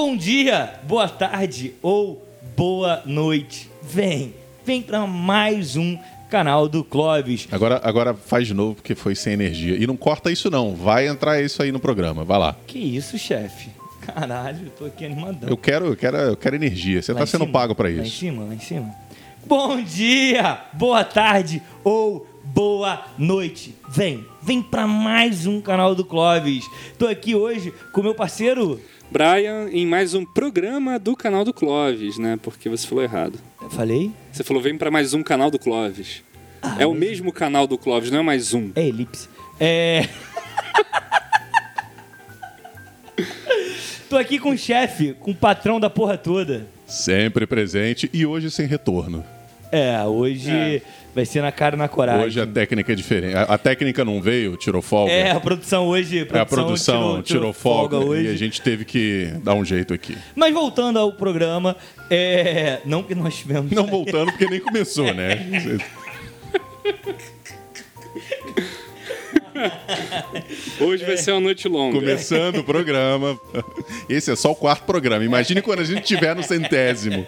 Bom dia, boa tarde ou boa noite. Vem, vem para mais um canal do Clóvis. Agora, agora faz de novo porque foi sem energia. E não corta isso não, vai entrar isso aí no programa, vai lá. Que isso, chefe? Caralho, eu tô aqui animadão. Eu quero, eu quero, eu quero energia. Você Lá tá sendo cima, pago para Lá em isso. cima, lá em cima. Bom dia, boa tarde ou boa noite. Vem, vem para mais um canal do Clóvis. Tô aqui hoje com meu parceiro. Brian em mais um programa do canal do Clóvis, né? Porque você falou errado. Eu falei? Você falou vem pra mais um canal do Clóvis. é o mesmo canal do Clóvis, não é mais um. É elipse. É. Tô aqui com o chefe, com o patrão da porra toda. Sempre presente e hoje sem retorno. É, hoje É. vai ser na cara e na coragem. Hoje a técnica é diferente. A, a técnica não veio, tirou folga. É, a produção hoje. É, a produção tirou, folga, hoje. e a gente teve que dar um jeito aqui. Mas voltando ao programa, é... não que nós tivemos. Não voltando porque nem começou, né? Hoje vai ser uma noite longa. Começando o programa. Esse é só o quarto programa. Imagine quando a gente tiver no centésimo.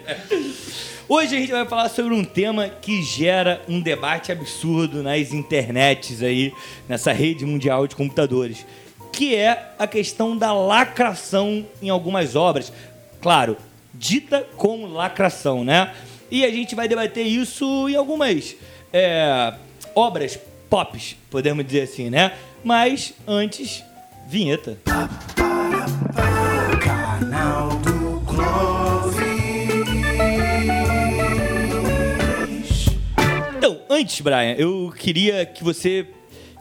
Hoje a gente vai falar sobre um tema que gera um debate absurdo nas internets aí, nessa rede mundial de computadores, que é a questão da lacração em algumas obras. Claro, dita como lacração, né? E a gente vai debater isso em algumas é, obras pops, podemos dizer assim, né? Mas antes, vinheta. Canal antes, Brian, eu queria que você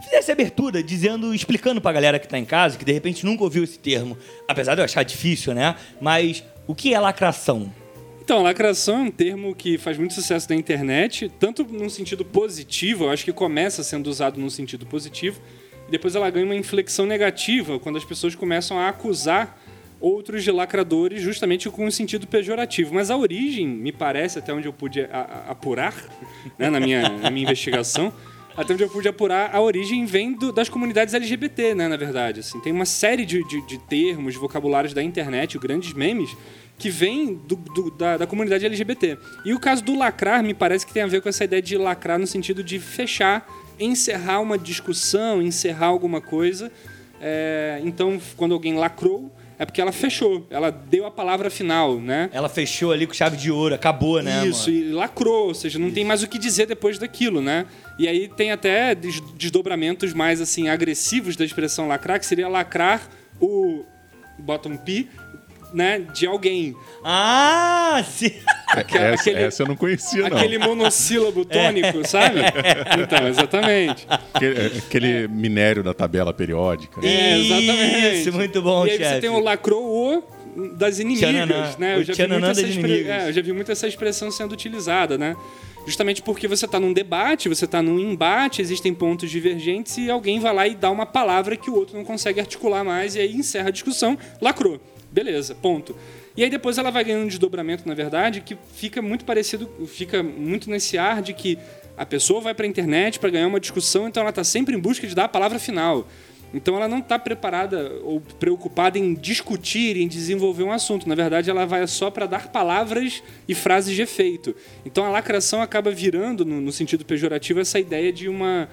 fizesse abertura dizendo, explicando pra galera que tá em casa, que de repente nunca ouviu esse termo, apesar de eu achar difícil, né? Mas o que é lacração? Então, lacração é um termo que faz muito sucesso na internet, tanto num sentido positivo, eu acho que começa sendo usado num sentido positivo, e depois ela ganha uma inflexão negativa quando as pessoas começam a acusar outros de lacradores justamente com um sentido pejorativo. Mas a origem, me parece, até onde eu pude apurar né, na, minha, na minha investigação, até onde eu pude apurar, a origem vem do- das comunidades LGBT, né, na verdade. Assim, tem uma série de, de- de termos, vocabulários da internet, grandes memes, que vem do- do- da, da comunidade LGBT. E o caso do lacrar me parece que tem a ver com essa ideia de lacrar no sentido de fechar, encerrar uma discussão, encerrar alguma coisa. É, então, quando alguém lacrou, é porque ela fechou, ela deu a palavra final, né? Ela fechou ali com chave de ouro, acabou, né? Isso, mano? e lacrou, ou seja, não tem mais o que dizer depois daquilo, né? E aí tem até des- desdobramentos mais assim agressivos da expressão lacrar, que seria lacrar o bottom pi, né, de alguém. Ah, sim! Aquela- essa, aquele- essa eu não conhecia, não. Aquele monossílabo tônico, sabe? Então, exatamente. Aquele, aquele minério da tabela periódica. É, exatamente. Isso, muito bom, E aí chefe. você tem o lacrou das inimigas, Tchananã. né? Eu já, vi muito essa expre- é, eu já vi muito essa expressão sendo utilizada, né? Justamente porque você está num debate, você está num embate, existem pontos divergentes e alguém vai lá e dá uma palavra que o outro não consegue articular mais e aí encerra a discussão, lacrou. Beleza, ponto. E aí depois ela vai ganhando um desdobramento, na verdade, que fica muito parecido, fica muito nesse ar de que a pessoa vai para a internet para ganhar uma discussão, então ela está sempre em busca de dar a palavra final. Então ela não está preparada ou preocupada em discutir, em desenvolver um assunto. Na verdade, ela vai só para dar palavras e frases de efeito. Então a lacração acaba virando, no, sentido pejorativo, essa ideia de uma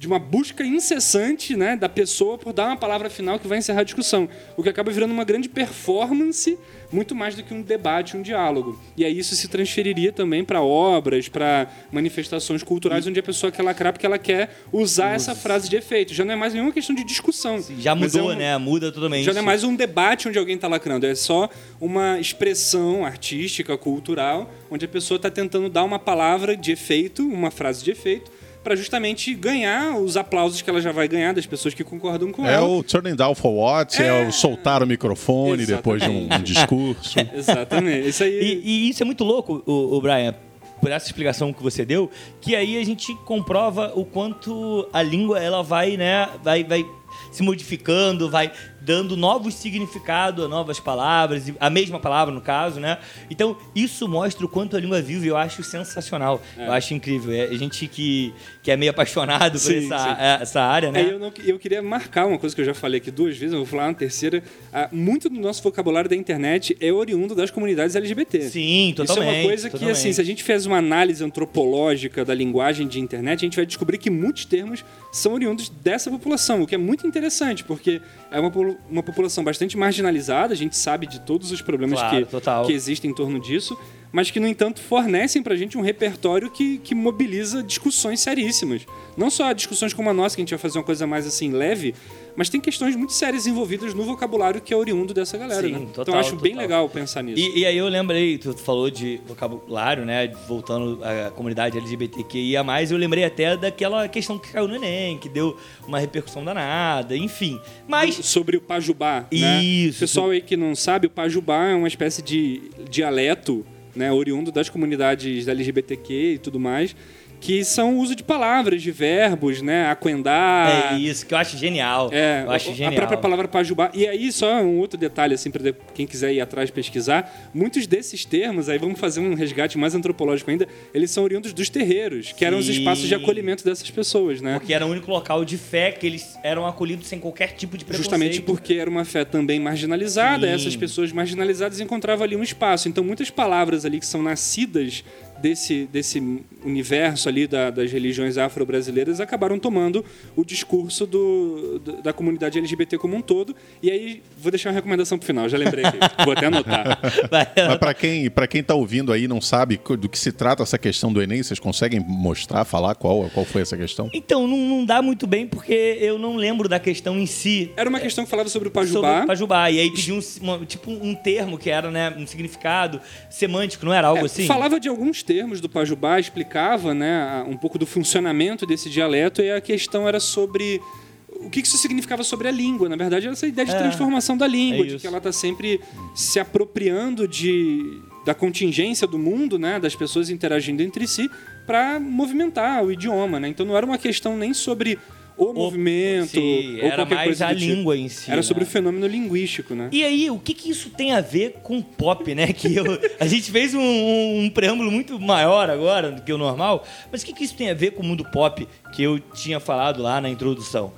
de uma busca incessante né, da pessoa por dar uma palavra final que vai encerrar a discussão. O que acaba virando uma grande performance, muito mais do que um debate, um diálogo. E aí isso se transferiria também para obras, para manifestações culturais, onde a pessoa quer lacrar porque ela quer usar essa frase de efeito. Já não é mais nenhuma questão de discussão. Já mas mudou, é um- né? Muda totalmente. Já não é mais um debate onde alguém está lacrando, é só uma expressão artística, cultural, onde a pessoa está tentando dar uma palavra de efeito, uma frase de efeito, para justamente ganhar os aplausos que ela já vai ganhar das pessoas que concordam com É ela. o turning down for what? É, o soltar o microfone Exatamente. depois de um, um discurso. Exatamente. Isso aí. E, e isso é muito louco, o, o Brian, por essa explicação que você deu, que aí a gente comprova o quanto a língua ela vai, né, vai, vai se modificando, vai dando novos significados a novas palavras, a mesma palavra no caso, né? Então, isso mostra o quanto a língua vive, eu acho sensacional. Eu acho incrível. É, a gente que, que é meio apaixonado por Sim, essa, sim. é, essa área, né? É, eu, não- eu queria marcar uma coisa que eu já falei aqui duas vezes, eu vou falar uma terceira. Ah, muito do nosso vocabulário da internet é oriundo das comunidades LGBT. Sim, totalmente. Isso é uma coisa que, totalmente. assim, se a gente fez uma análise antropológica da linguagem de internet, a gente vai descobrir que muitos termos são oriundos dessa população, o que é muito interessante, porque é uma, polu- uma população bastante marginalizada, a gente sabe de todos os problemas Claro, que, que existem em torno disso, mas que, no entanto, fornecem pra gente um repertório que, que mobiliza discussões seríssimas. Não só discussões como a nossa, que a gente vai fazer uma coisa mais assim leve, mas tem questões muito sérias envolvidas no vocabulário que é oriundo dessa galera. Sim, né? então total, eu acho bem total. legal pensar nisso. E, e aí eu lembrei, tu falou de vocabulário, né? Voltando à comunidade LGBTQIA, eu lembrei até daquela questão que caiu no Enem, que deu uma repercussão danada, enfim. Mas. sobre o Pajubá. Né? Isso. Pessoal aí que não sabe, o Pajubá é uma espécie de dialeto, né, oriundo das comunidades LGBTQ e tudo mais, que são o uso de palavras, de verbos, né, aquendar. É isso, que eu acho genial. É, eu acho a genial. própria palavra pajubá. E aí, só um outro detalhe, assim, para quem quiser ir atrás pesquisar, muitos desses termos, aí vamos fazer um resgate mais antropológico ainda, eles são oriundos dos terreiros, que eram os Sim. espaços de acolhimento dessas pessoas, né? Porque era o único local de fé que eles eram acolhidos sem qualquer tipo de preconceito. Justamente porque era uma fé também marginalizada, Sim. essas pessoas marginalizadas encontravam ali um espaço. Então, muitas palavras ali que são nascidas desse, desse universo ali da- das religiões afro-brasileiras acabaram tomando o discurso do, do- da comunidade LGBT como um todo. E aí, vou deixar uma recomendação pro final, já lembrei aqui. vou até anotar. Mas para quem, pra quem tá ouvindo aí e não sabe do que se trata essa questão do Enem, vocês conseguem mostrar, falar qual, qual foi essa questão? Então, não, não dá muito bem porque eu não lembro da questão em si. Era uma questão que falava sobre o Sobre Pajubá. o Pajubá. E aí pediu um, uma- tipo um termo que era, né, um significado semântico, não era algo É, assim? Falava de alguns termos do Pajubá, explicava né, um pouco do funcionamento desse dialeto e a questão era sobre o que isso significava sobre a língua. Na verdade, era essa ideia de É, transformação da língua, é de que ela está sempre se apropriando de, da contingência do mundo, né, das pessoas interagindo entre si, para movimentar o idioma. Né? Então não era uma questão nem sobre o, movimento Sim, ou era qualquer mais coisa a tipo. língua em si. Era sobre né? o fenômeno linguístico, né? E aí, o que, que isso tem a ver com pop, né? Que eu- a gente fez um, um- um preâmbulo muito maior agora do que o normal, mas o que, que isso tem a ver com o mundo pop que eu tinha falado lá na introdução?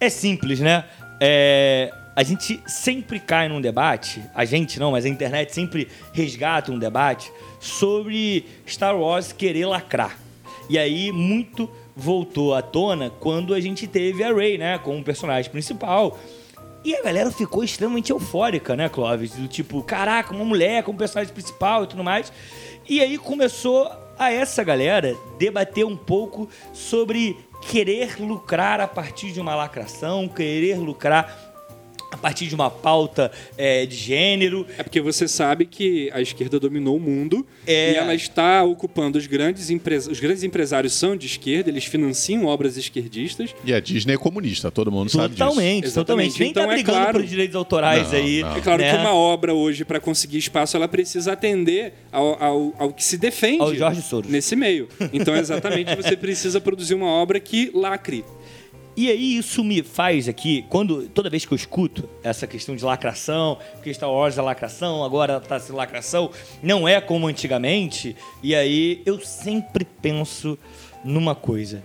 É simples, né? É, a gente sempre cai num debate, a gente não, mas a internet sempre resgata um debate sobre Star Wars querer lacrar. E aí, muito voltou à tona quando a gente teve a Rey, né? Como personagem principal. E a galera ficou extremamente eufórica, né, Clóvis? Do tipo, caraca, uma mulher como personagem principal e tudo mais. E aí começou a essa galera debater um pouco sobre querer lucrar a partir de uma lacração, querer lucrar a partir de uma pauta é, de gênero. É porque você sabe que a esquerda dominou o mundo É. e ela está ocupando os grandes empresários. Os grandes empresários são de esquerda, eles financiam obras esquerdistas. E a Disney é comunista, todo mundo sabe disso. Totalmente, totalmente. Nem Então, tá é brigando claro- por direitos autorais Não, aí. não. É claro né? que uma obra hoje, para conseguir espaço, ela precisa atender ao, ao, ao que se defende Ao Jorge Soros. nesse meio. Então, exatamente, você precisa produzir uma obra que lacre. E aí isso me faz aqui, quando toda vez que eu escuto essa questão de lacração, que Star Wars é lacração, agora tá sendo lacração, não é como antigamente, e aí eu sempre penso numa coisa.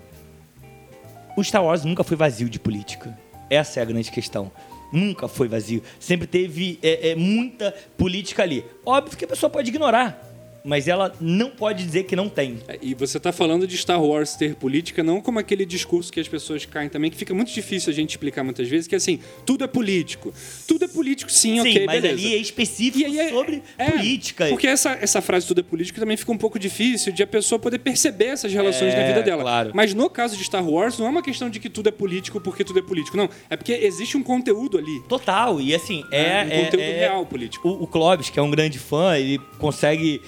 O Star Wars nunca foi vazio de política. Essa é a grande questão. Nunca foi vazio. Sempre teve é, é, muita política ali. Óbvio que a pessoa pode ignorar, mas ela não pode dizer que não tem. É, E você está falando de Star Wars ter política, não como aquele discurso que as pessoas caem também, que fica muito difícil a gente explicar muitas vezes, que é assim, tudo é político. Tudo é político, sim, Sim, ok, mas beleza. ali é específico E é- sobre é, política. Porque essa, essa frase tudo é político também fica um pouco difícil de a pessoa poder perceber essas relações É, na vida dela. claro. Mas no caso de Star Wars, não é uma questão de que tudo é político porque tudo é político. Não. É porque existe um conteúdo ali. Total, e assim, é. um é- conteúdo é- real político. O, o Clóvis, que é um grande fã, ele consegue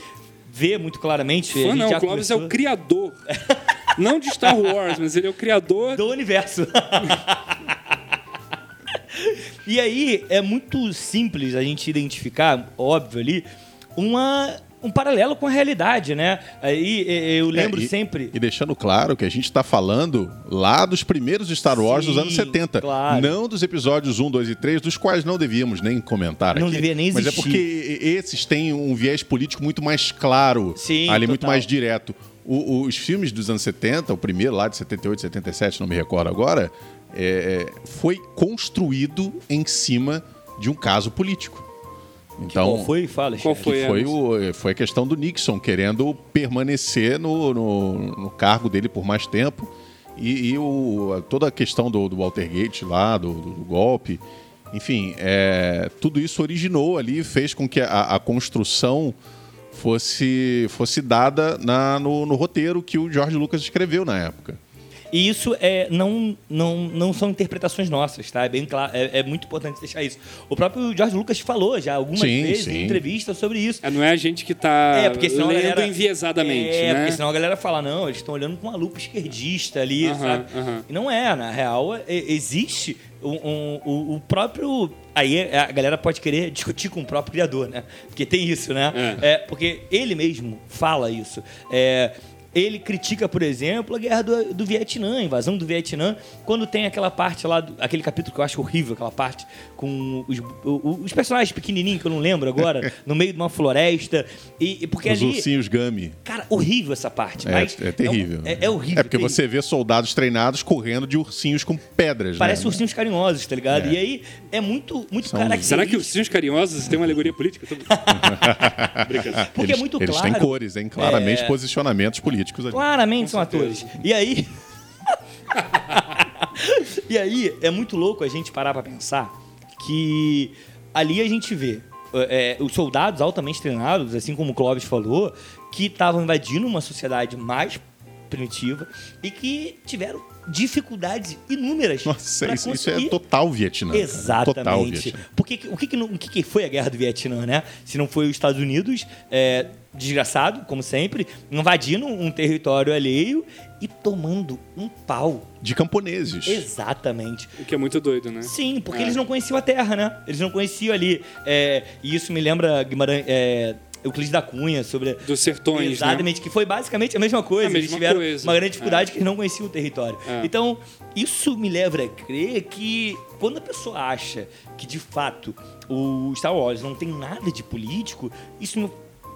ver muito claramente. Fã não, o Clóvis é conversou o criador. não de Star Wars, mas ele é o criador. do universo. e aí é muito simples a gente identificar, óbvio ali, uma um paralelo com a realidade, né? Aí eu lembro É, e- sempre. E deixando claro que a gente está falando lá dos primeiros Star Wars dos Sim, anos 70. claro. Não dos episódios 1, 2 e 3, dos quais não devíamos nem comentar Não aqui. devia nem Mas é existir. porque esses têm um viés político muito mais claro. Sim, ali, muito total. mais direto. O- o- os filmes dos anos 70, o primeiro lá de 78, 77, não me recordo agora, é, foi construído em cima de um caso político. Então, Qual foi? Fala, Qual foi? que foi, o, foi a questão do Nixon querendo permanecer no, no, no cargo dele por mais tempo. E, e o, toda a questão do, do Watergate lá, do, do- do golpe. Enfim, é, tudo isso originou ali e fez com que a, a construção fosse, fosse dada na- no, no roteiro que o George Lucas escreveu na época. E isso é, não, não, não são interpretações nossas, tá? É bem claro, é, é muito importante deixar isso. O próprio George Lucas falou já algumas Sim, vezes sim. em entrevistas sobre isso. É, não é a gente que tá É, porque senão a lendo galera... enviesadamente, é, né? porque senão a galera fala, não, eles estão olhando com uma lupa esquerdista ali, Aham, sabe? E não é, na real, é- existe um, um- o, o próprio... Aí a galera pode querer discutir com o próprio criador, né? Porque tem isso, né? É. É, porque ele mesmo fala isso. É, ele critica, por exemplo, a guerra do, do Vietnã, a invasão do Vietnã, quando tem aquela parte lá, do- aquele capítulo que eu acho horrível, aquela parte com os, o- os personagens pequenininhos, que eu não lembro agora, no meio de uma floresta. E, e porque Os ali. ursinhos Gummy. Cara, horrível essa parte. É, mas é terrível. É, é horrível. É porque terrível. você vê soldados treinados correndo de ursinhos com pedras. Parece né? ursinhos carinhosos, tá ligado? É. E aí é muito, muito São- característico. Será que os ursinhos carinhosos têm uma alegoria política? Porque eles, é muito eles claro. têm cores, hein? Claramente É. posicionamentos políticos ali. Claramente são certeza. atores. E aí. e aí é muito louco a gente parar pra pensar que ali a gente vê é, os soldados altamente treinados, assim como o Clóvis falou, que estavam invadindo uma sociedade mais primitiva e que tiveram dificuldades inúmeras. Nossa, isso, isso é total Vietnã. cara. Total Exatamente. Vietnã. Porque, o que, que, não- o que, que foi a guerra do Vietnã, né? Se não foi os Estados Unidos, é, desgraçado, como sempre, invadindo um território alheio e tomando um pau. De camponeses. Exatamente. O que é muito doido, né? Sim, porque É. eles não conheciam a Terra, né? Eles não conheciam ali. é, e isso me lembra Guimarães. É, Euclides da Cunha sobre Dos sertões, né? Exatamente, que foi basicamente a mesma coisa. A Eles mesma tiveram coisa. uma grande dificuldade que eles não conheciam o território. É. Então, isso me leva a crer que quando a pessoa acha que de fato o Star Wars não tem nada de político, isso me,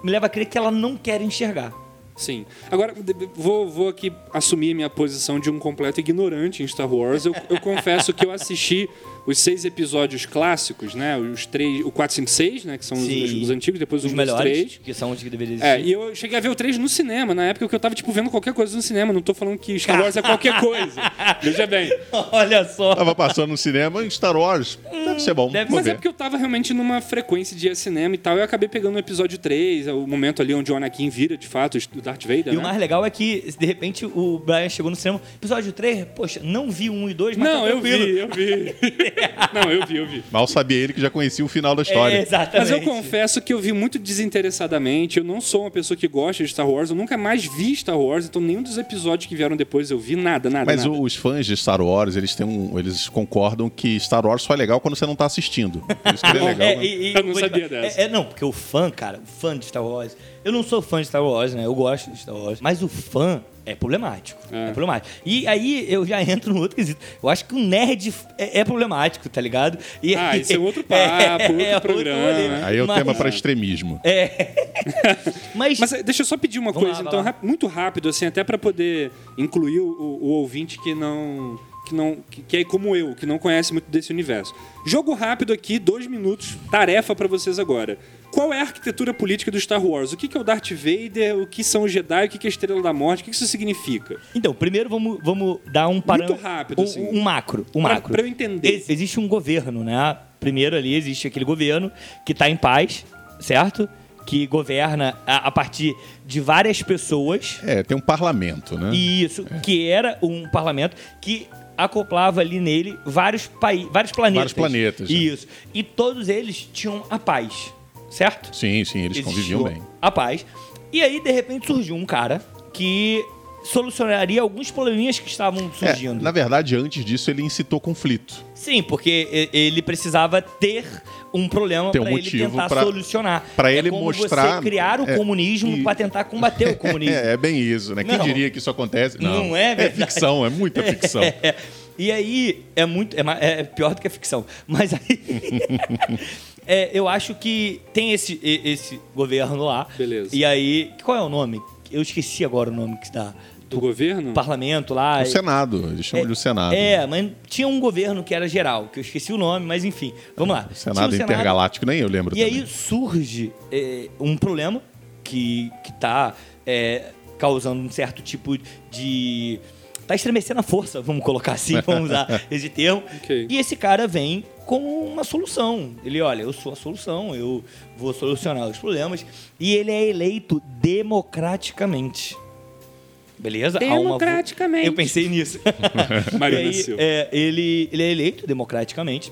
leva a crer que ela não quer enxergar. Sim. Agora, vou, vou aqui assumir minha posição de um completo ignorante em Star Wars. Eu, eu confesso que eu assisti os seis episódios clássicos, né? Os três, o 4, 5, 6, né? Que são os, os- os antigos, depois Os os, melhores. três. que são os que deveriam existir. É, e eu cheguei a ver o 3 no cinema, na época que eu tava, tipo, vendo qualquer coisa no cinema. Não tô falando que Star Wars é qualquer coisa. Veja bem. Olha só. Tava passando no cinema em Star Wars. Deve ser bom. deve Mas é ver. porque eu tava realmente numa frequência de ir ao cinema e tal. Eu acabei pegando o episódio 3, o momento ali onde o Anakin vira, de fato, o Darth Vader, E né? o mais legal é que, de repente, o Brian chegou no cinema, episódio 3, poxa, não vi um e dois, mas Não, tá eu vi, eu vi. Não, eu vi, eu vi. Mal sabia ele que já conhecia o final da história. É, exatamente. Mas eu confesso que eu vi muito desinteressadamente. Eu não sou uma pessoa que gosta de Star Wars. Eu nunca mais vi Star Wars, então nenhum dos episódios que vieram depois eu vi nada, nada. Mas nada. os fãs de Star Wars, eles têm um, eles concordam que Star Wars só é legal quando você não tá assistindo. Por isso que ele é legal. É, né? e- e- Eu não sabia dessa. É, é, não, porque o fã, cara, o fã de Star Wars. Eu não sou fã de Star Wars, né? Eu gosto de Star Wars. Mas o fã é problemático. É, É. problemático. E aí eu já entro no outro quesito. Eu acho que o nerd é, é problemático, tá ligado? E Ah, isso é outro papo, outro programa, rolê. né? Aí é o Mas- tema para extremismo. Mas, Mas eh, deixa eu só pedir uma Vamos coisa, lá, então, lá. muito rápido, assim, até pra poder incluir o, o- ouvinte que não. Que, não que, que é como eu, que não conhece muito desse universo. Jogo rápido aqui, dois minutos, tarefa pra vocês agora. Qual é a arquitetura política do Star Wars? O que é o Darth Vader? O que são os Jedi? O que é a Estrela da Morte? O que isso significa? Então, primeiro vamos, vamos dar um parâmetro. rápido, um, assim. um macro. Um Pra- macro. pra eu entender. Ex- existe um governo, né? Primeiro ali existe aquele governo que está em paz, certo? Que governa a, a partir de várias pessoas. É, tem um parlamento, né? E isso, que era um parlamento que acoplava ali nele vários, paí vários planetas. Vários planetas, é. Isso. E todos eles tinham a paz, certo? Sim, sim, eles conviviam Existiu bem. A paz. E aí, de repente, surgiu um cara que solucionaria alguns probleminhas que estavam É, surgindo. na verdade, antes disso, ele incitou conflito. Sim, porque e- ele precisava ter um problema Ter um para ele motivo tentar pra- solucionar. pra é ele como mostrar- você criar o é, comunismo e- para tentar combater o comunismo. É, é bem isso, né? Quem Não. diria que isso acontece? Não, Não é verdade. ficção, é muita ficção. É, e aí é muito é, ma- é pior do que a ficção. Mas aí é, eu acho que tem esse, esse governo lá. Beleza. E aí qual é o nome? Eu esqueci agora o nome que dá. Do governo? Parlamento lá. O Senado, eles chamam de o Senado. É, mas tinha um governo que era geral, que eu esqueci o nome, mas enfim. Vamos lá. O Senado o Intergaláctico, nem eu lembro E também. aí surge é, um problema que, que tá é, causando um certo tipo de. Tá estremecendo a força, vamos colocar assim, vamos usar esse termo. Ok. E esse cara vem com uma solução. Ele, olha, eu sou a solução, eu vou solucionar os problemas. E ele é eleito democraticamente. Beleza? Há uma Democraticamente. Eu pensei nisso. Mário E aí, nasceu. é, ele, ele é eleito democraticamente.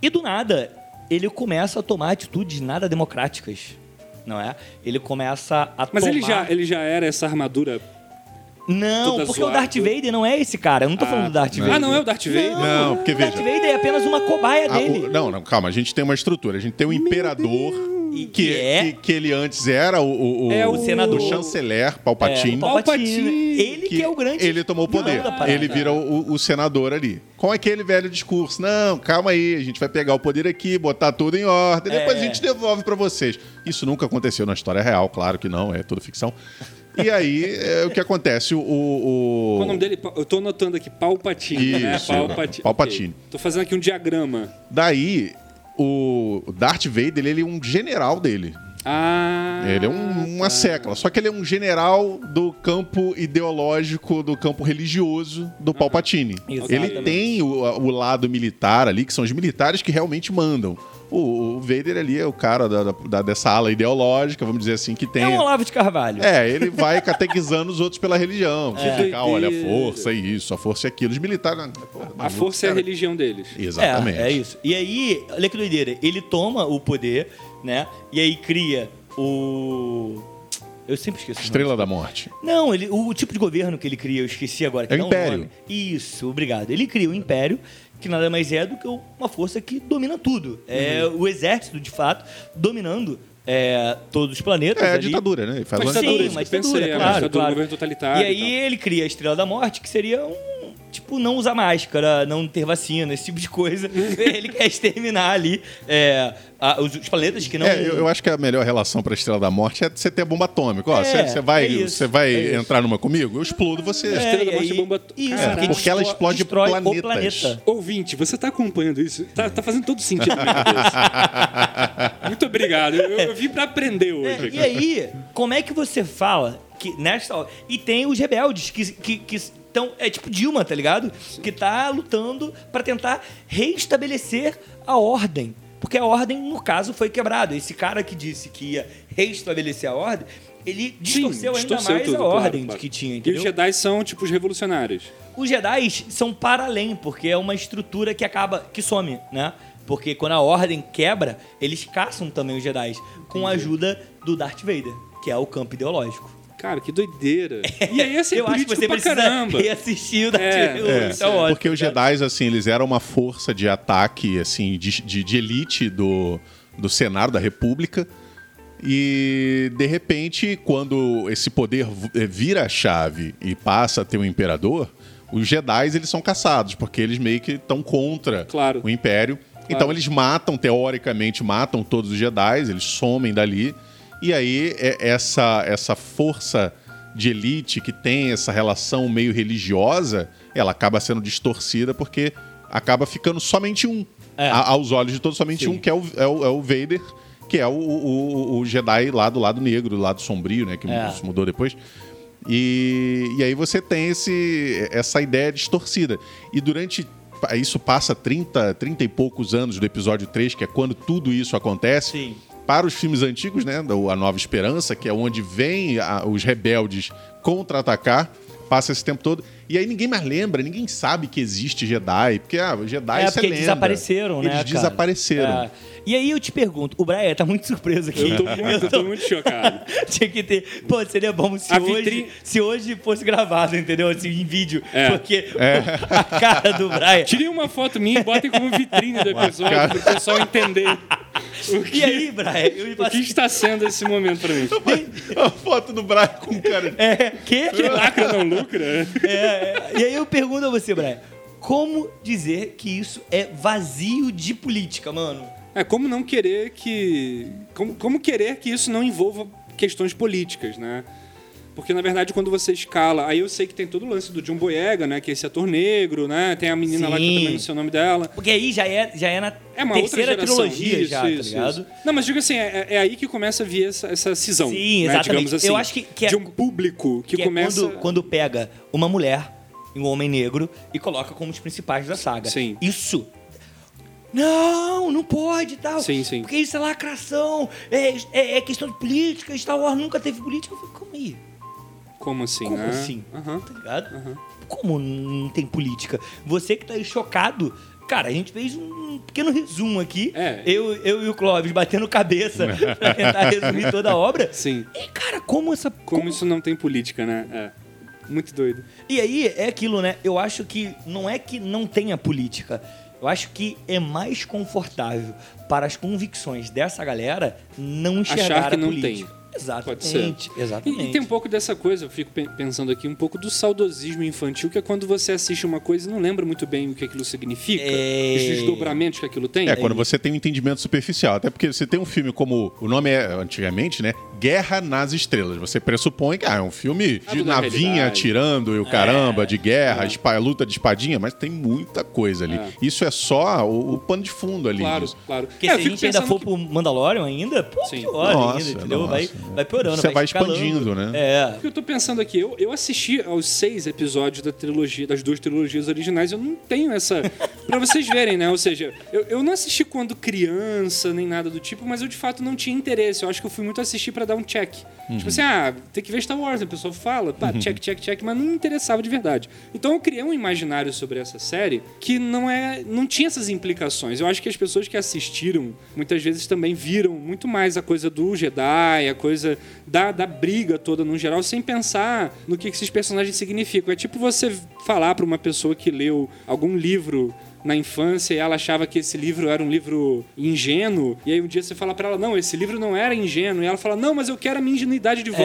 E do nada, ele começa a tomar atitudes nada democráticas. Não é? Ele começa a Mas tomar... ele já, ele já era essa armadura. Não, toda porque o. Darth Vader não é esse cara. Eu não tô falando do Darth Vader. Ah, não é o Darth Vader? Não, porque o Darth veja. Vader é apenas uma cobaia Ah, dele. o- não, não, calma, a gente tem uma estrutura. A gente tem o imperador, E que, que é- que, que ele antes era o, o, o- É o senador. o chanceler Palpatine. É, o Palpatine. Ele que, é o grande... Ele tomou o poder. Ele vira o, o senador ali. Com aquele velho discurso. Não, calma aí, a gente vai pegar o poder aqui, botar tudo em ordem, depois É. a gente devolve pra vocês. Isso nunca aconteceu na história real, claro que não, é tudo ficção. E aí, é, o que acontece? O, o- Qual é o nome dele? Eu tô anotando aqui, Palpatine. né? Isso, Palpatine. Palpatine. Ok. Tô fazendo aqui um diagrama. Daí, o Darth Vader, ele é um general dele. Ah. Ele é um- uma tá. secla. Só que ele é um general do campo ideológico, do campo religioso do Palpatine. Exatamente. Ele tem o, o lado militar ali, que são os militares que realmente mandam. O, o Vader ali é o cara da, da- dessa ala ideológica, vamos dizer assim, que tem. É um Olavo de Carvalho. É, ele vai catequizando os outros pela religião. Que Explicar, olha, a força é isso, a força é aquilo. Os militares. ah, porra, A força é a religião deles. Exatamente. É, é isso. E aí, olha que doideira. Ele toma o poder, né? E aí cria o. Eu sempre esqueço. Estrela da Morte. Não, ele, o, o tipo de governo que ele cria, eu esqueci agora. que É o um Império. nome. Isso, obrigado. Ele cria o Império, que nada mais é do que uma força que domina tudo. É Uhum. o exército, de fato, dominando é, todos os planetas. É a ali. ditadura, né? Faz Uma uma ditadura, Sim, eu ditadura, pensei, é uma claro, ditadura, um claro. governo totalitário E aí e ele cria a Estrela da Morte, que seria um. Tipo, não usar máscara, não ter vacina, esse tipo de coisa. ele quer exterminar ali é, a- os, os planetas que não. É, eu, eu acho que a melhor relação pra Estrela da Morte é você ter bomba atômica. Ó, É, você, você vai, é isso, vai é isso. entrar numa comigo? Eu explodo você. É, Estrela da Morte aí- bomba- Isso, Cara, porque, porque ela explode planetas. o planeta. Ouvinte, você tá acompanhando isso? Tá, tá fazendo todo sentido. Muito obrigado. Eu, eu vim pra aprender hoje. É, e aí, como é que você fala que nesta hora. E tem os rebeldes que que que estão. É tipo Dilma, tá ligado? Que tá lutando pra tentar reestabelecer a ordem. Porque a ordem, no caso, foi quebrada. Esse cara que disse que ia reestabelecer a ordem, ele distorceu ainda distorceu mais tudo, a ordem claro. que tinha, E os entendeu? Jedi são, tipo, os revolucionários. Os Jedi são para além, porque é uma estrutura que acaba, que some, né? Porque quando a ordem quebra, eles caçam também os Jedi, com a ajuda do Darth Vader, que é o campo ideológico. Cara, que doideira. E aí ia ser Eu acho que você pra caramba. reassistir o Darth É. É, Isso é ótimo, porque os cara. Jedi, assim, eles eram uma força de ataque, assim, de, de, de elite do, do Senado da República. E, de repente, quando esse poder eh, vira a chave e passa a ter um imperador, os Jedi, eles são caçados, porque eles meio que estão contra Claro. o Império. Então, eles matam, teoricamente, matam todos os Jedi, eles somem dali. E aí, é- essa, essa força de elite que tem essa relação meio religiosa, ela acaba sendo distorcida porque acaba ficando somente um. É. A- aos olhos de todos, somente Sim. um, que é o, é o, é o Vader, que é o, o, o Jedi lá do lado negro, do lado sombrio, né? Que É. mudou depois. E, e aí você tem esse, essa ideia distorcida. E durante. Isso passa 30, 30 e poucos anos do episódio 3, que é quando tudo isso acontece Sim. Para os filmes antigos, né? A Nova Esperança, que é onde vem a- os rebeldes contra-atacar, passa esse tempo todo. E aí ninguém mais lembra, ninguém sabe que existe Jedi, porque ah, Jedi É, porque lembra. desapareceram, né? Eles cara? desapareceram. É. E aí eu te pergunto, o Brian tá muito surpreso aqui. Eu tô muito, eu tô muito chocado. Tinha que ter. Pô, seria bom se A hoje, se hoje fosse gravado, entendeu? Assim, em vídeo. É. Porque a cara do Brian. Tirem uma foto minha e botem como vitrine do episódio pro pessoal entender o que, E aí, Brian? Eu me o que passei. está sendo esse momento pra mim. A foto do Brian com o cara. É, que? Que lacra não lucra? É, E aí eu pergunto a você, Brian. Como dizer que isso é vazio de política, mano? É como não querer que. Como, como querer que isso não envolva questões políticas, né? Porque, na verdade, quando você escala. Aí eu sei que tem todo o lance do John Boyega, né? Que é esse ator negro, né? Tem a menina lá que eu Sim. também não sei o nome dela. Porque aí já é, já é na É uma terceira outra geração. trilogia Isso, já, isso, tá ligado? isso. Não, mas digo assim, é, é aí que começa a vir essa, essa cisão. Sim, né, exatamente. Digamos assim, Eu acho que- que é- de um público que, Que começa. é quando, quando pega uma mulher e um homem negro e coloca como os principais da saga. Sim. Isso. Não, não pode e tal. Sim, sim. Porque isso é lacração. É, é, é questão de política. Star Wars nunca teve política. Eu falei, como aí? Como assim, Como né? assim? Aham. Tá ligado? Aham. Como não tem política? Você que tá aí chocado. Cara, a gente fez um pequeno resumo aqui. É. Eu, eu e o Clóvis batendo cabeça pra tentar resumir toda a obra. Sim. E, cara, como essa. Como isso não tem política, né? É. Muito doido. E aí é aquilo, né? Eu acho que não é que não tenha política. Eu acho que é mais confortável para as convicções dessa galera não enxergar Achar que a não política. Ser. Exatamente. Exatamente. E, e tem um pouco dessa coisa, eu fico pe- pensando aqui, um pouco do saudosismo infantil, que é quando você assiste uma coisa e não lembra muito bem o que aquilo significa, É. os desdobramentos que aquilo tem. É, quando você tem um entendimento superficial. Até porque você tem um filme como. O nome é, antigamente, né? Guerra nas Estrelas. Você pressupõe que ah, é um filme de navinha realidade. atirando e o caramba, de guerra, É. luta de espadinha, mas tem muita coisa ali. É. Isso é só o, o pano de fundo ali. Claro, disso. claro. Porque É, se a gente ainda for que- pro Mandalorian ainda, pô, Sim. pior Nossa, ainda, entendeu? nossa. Vai, vai piorando, Você vai escalando. expandindo, né? É. O que eu tô pensando aqui, eu, eu assisti aos seis episódios da trilogia, das duas trilogias originais, eu não tenho essa. pra vocês verem, né? Ou seja, eu, eu não assisti quando criança, nem nada do tipo, mas eu de fato não tinha interesse. Eu acho que eu fui muito assistir pra dar um check. Tipo assim, ah, tem que ver Star Wars, a pessoa fala, pá, check, check, check, mas não me interessava de verdade. Então eu criei um imaginário sobre essa série que não é. não tinha essas implicações. Eu acho que as pessoas que assistiram muitas vezes também viram muito mais a coisa do Jedi, a coisa da, da briga toda no geral, sem pensar no que esses personagens significam. É tipo você falar pra uma pessoa que leu algum livro na infância e ela achava que esse livro era um livro ingênuo, e aí um dia você fala pra ela, não, esse livro não era ingênuo, e ela fala, não, mas eu quero a minha ingenuidade de volta.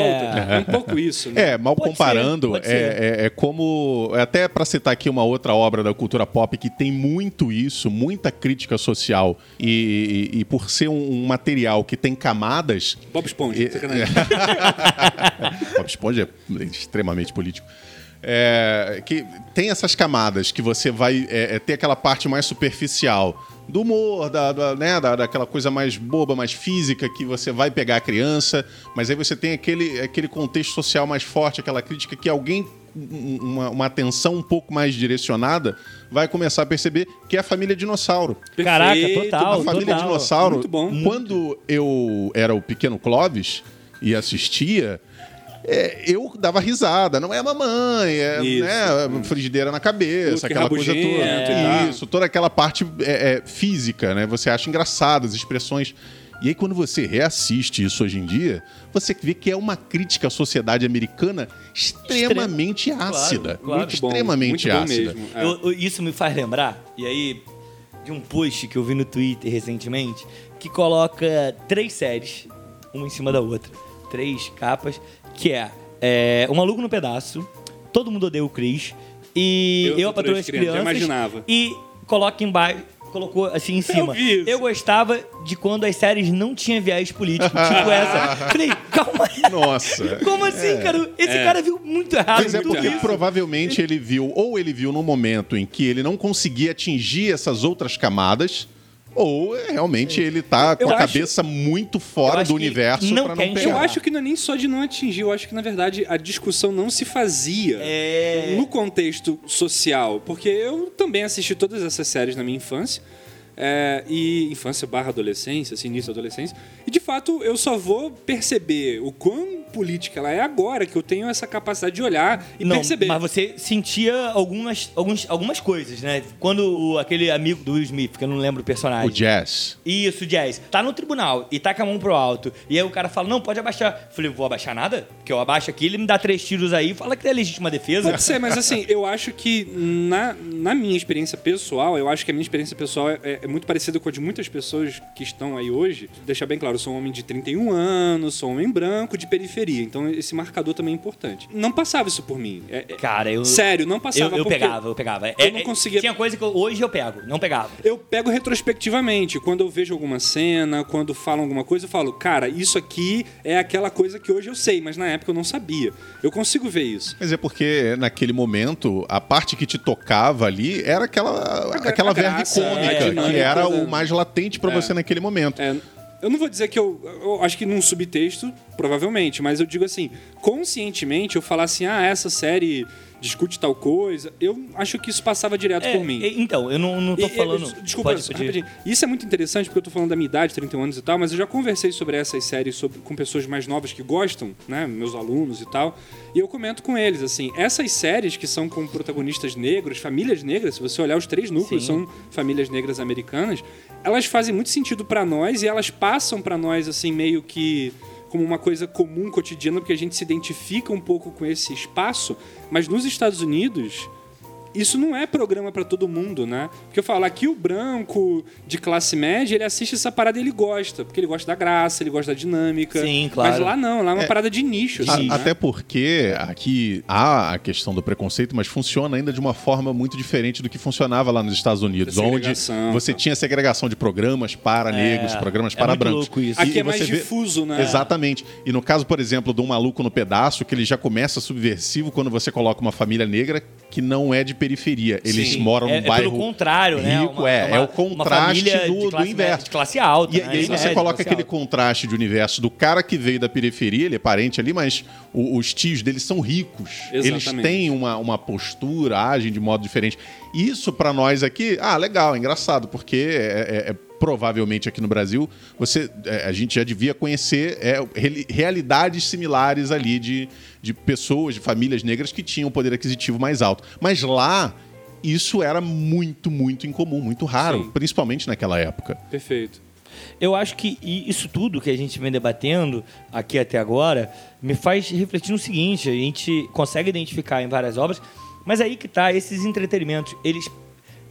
É, um pouco isso, né? É, mal Pode comparando, ser, é, ser. é- é como. é Até pra citar aqui uma outra obra da cultura pop que tem muito isso, muita crítica social, e, e- e por ser um, um material que tem camadas. Bob Esponja, E-. Bob Esponja é extremamente político. É, que tem essas camadas que você vai é, é, ter aquela parte mais superficial do humor, da, da, né, da- daquela coisa mais boba, mais física, que você vai pegar a criança, mas aí você tem aquele, aquele contexto social mais forte, aquela crítica que alguém, um- uma, uma atenção um pouco mais direcionada, vai começar a perceber que é a família dinossauro. Caraca, Perfeito, total, A família total. Dinossauro, Muito bom. quando eu era o pequeno Clóvis e assistia, é, eu dava risada. Não é a mamãe, é né, frigideira na cabeça, aquela coisa toda. e tal. Isso, toda aquela parte é, é, física, né? Você acha engraçado as expressões. E aí, quando você reassiste isso hoje em dia, você vê que é uma crítica à sociedade americana extremamente ácida. claro. Muito bom, extremamente bom ácida. mesmo. É. Eu- eu- isso me faz lembrar, e aí, de um post que eu vi no Twitter recentemente, que coloca três séries, uma em cima da outra. Três capas, que é, é O Maluco no Pedaço, Todo Mundo Odeia o Chris, e Eu, Eu, a Patroa as as Crianças, imaginava. E coloca embaixo, colocou assim em cima. isso. Eu gostava de quando as séries não tinham viés político, tipo essa. Falei, calma aí. Nossa. Como assim, cara? Esse cara viu muito errado. Mas é porque isso. provavelmente ele viu, ou ele viu num momento em que ele não conseguia atingir essas outras camadas, ou é, realmente ele tá com Eu a acho- cabeça muito fora do universo não pra quer não pegar. Eu acho que não é nem só de não atingir, eu acho que na verdade a discussão não se fazia É. no contexto social, porque eu também assisti todas essas séries na minha infância. É, e infância barra adolescência, assim, início da adolescência. E de fato eu só vou perceber o quão política ela é agora que eu tenho essa capacidade de olhar e não, perceber. mas você sentia algumas, alguns, algumas coisas, né? Quando o- aquele amigo do Will Smith, que eu não lembro o personagem. O jazz. Isso, Jazz. Tá no tribunal e tá com a mão pro alto. E aí o cara fala, não, pode abaixar. Eu falei, vou abaixar nada? Porque eu abaixo aqui, ele me dá três tiros aí e fala que é legítima defesa. Pode ser, mas assim, eu acho que na, na minha experiência pessoal, eu acho que a minha experiência pessoal é, é muito parecida com a de muitas pessoas que estão aí hoje. Deixar bem claro, eu sou um homem de 31 anos, sou um homem branco de periferia, então esse marcador também é importante. Não passava isso por mim. É- é- Cara, eu... Sério, não Eu, passava eu porque pegava, eu pegava. eu não conseguia- Tinha coisa que eu- hoje eu pego, não pegava. Eu pego retrospectivamente. Quando eu vejo alguma cena, quando falam alguma coisa, eu falo, cara, isso aqui é aquela coisa que hoje eu sei, mas na época eu não sabia. Eu consigo ver isso. Mas é porque naquele momento a parte que te tocava ali era aquela, gra- aquela a verve graça, é, que era o mais latente pra É. você naquele momento. É, eu não vou dizer que eu, eu acho que num subtexto, provavelmente, mas eu digo assim, conscientemente eu falar assim, ah, essa série discute tal coisa, eu acho que isso passava direto É, por mim. e- então, eu não, não tô E- falando... Desculpa, Pode- pode- rapidinho. Isso é muito interessante porque eu tô falando da minha idade, 31 anos e tal, mas eu já conversei sobre essas séries sobre- com pessoas mais novas que gostam, né? Meus alunos e tal. E eu comento com eles, assim, essas séries que são com protagonistas negros, famílias negras, se você olhar os três núcleos, Sim. são famílias negras americanas, elas fazem muito sentido pra nós e elas passam pra nós, assim, meio que como uma coisa comum, cotidiana, porque a gente se identifica um pouco com esse espaço, mas nos Estados Unidos isso não é programa pra todo mundo, né? Porque eu falo, aqui o branco de classe média, ele assiste essa parada e ele gosta, porque ele gosta da graça, ele gosta da dinâmica. Sim, claro. Mas lá não, lá é uma parada de nicho, A- assim, né? Até porque aqui há a questão do preconceito, mas funciona ainda de uma forma muito diferente do que funcionava lá nos Estados Unidos, onde segregação, você tá. tinha segregação de programas para negros, programas é para muito brancos. louco isso. Aqui E é mais você vê- difuso, né? Exatamente. E no caso, por exemplo, um maluco no pedaço, que ele já começa subversivo quando você coloca uma família negra que não é de periferia. Eles Sim. moram num É, é bairro pelo contrário, né? rico, Uma- é, uma- é o contraste do, do inverso. de classe alta, E, né? e aí você é, coloca aquele alta. contraste de universo do cara que veio da periferia, ele é parente ali, mas o- os tios deles são ricos. Eles Exatamente. têm uma, uma postura, agem de modo diferente. Isso pra nós aqui, ah, legal, é engraçado, porque é, é- é provavelmente aqui no Brasil você é, a gente já devia conhecer é, reali- realidades similares ali de, de pessoas, de famílias negras que tinham um poder aquisitivo mais alto. Mas lá isso era muito, muito incomum, muito raro, Sim. principalmente naquela época. Perfeito. Eu acho que isso tudo que a gente vem debatendo aqui até agora me faz refletir no seguinte: a gente consegue identificar em várias obras, mas aí que tá, esses entretenimentos, eles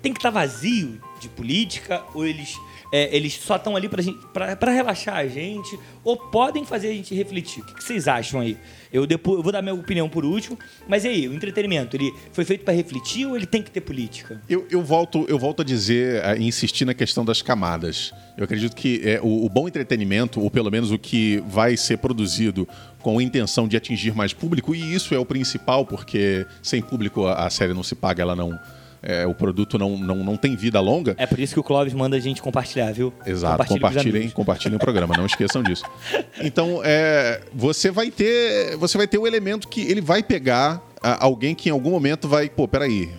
têm que estar vazio de política ou eles, é, eles só estão ali pra relaxar a gente ou podem fazer a gente refletir? O que, que vocês acham aí? Eu, depois, eu vou dar minha opinião por último, mas e aí, o entretenimento, ele foi feito pra refletir ou ele tem que ter política? Eu, eu volto, eu volto a dizer, a insistir na questão das camadas. Eu acredito que é, o, o bom entretenimento, ou pelo menos o que vai ser produzido com a intenção de atingir mais público, e isso é o principal, porque sem público a, a série não se paga, ela não. É, o produto não, não, não tem vida longa. É por isso que o Clóvis manda a gente compartilhar, viu? Exato, compartilhem, compartilhem o programa, não esqueçam disso. Então, é, você vai ter, você vai ter o elemento que ele vai pegar a- alguém que em algum momento vai, pô, peraí,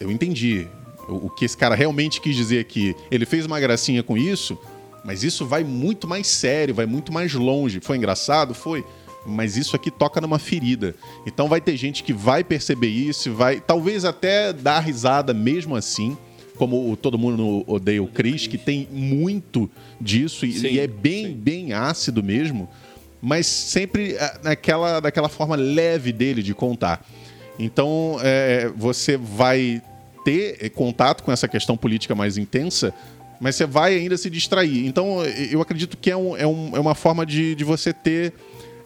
eu entendi o, o que esse cara realmente quis dizer aqui. Ele fez uma gracinha com isso, mas isso vai muito mais sério, vai muito mais longe. Foi engraçado, foi. Mas isso aqui toca numa ferida. Então vai ter gente que vai perceber isso, vai talvez até dar risada mesmo assim como o Todo Mundo Odeia o Chris, que tem muito disso e, e é bem, sim. bem ácido mesmo, mas sempre ah, naquela, daquela forma leve dele de contar. Então, é, você vai ter eh, contato com essa questão política mais intensa, mas você vai ainda se distrair. Então, eh, eu acredito que é, um- é um- é uma forma de, de você ter.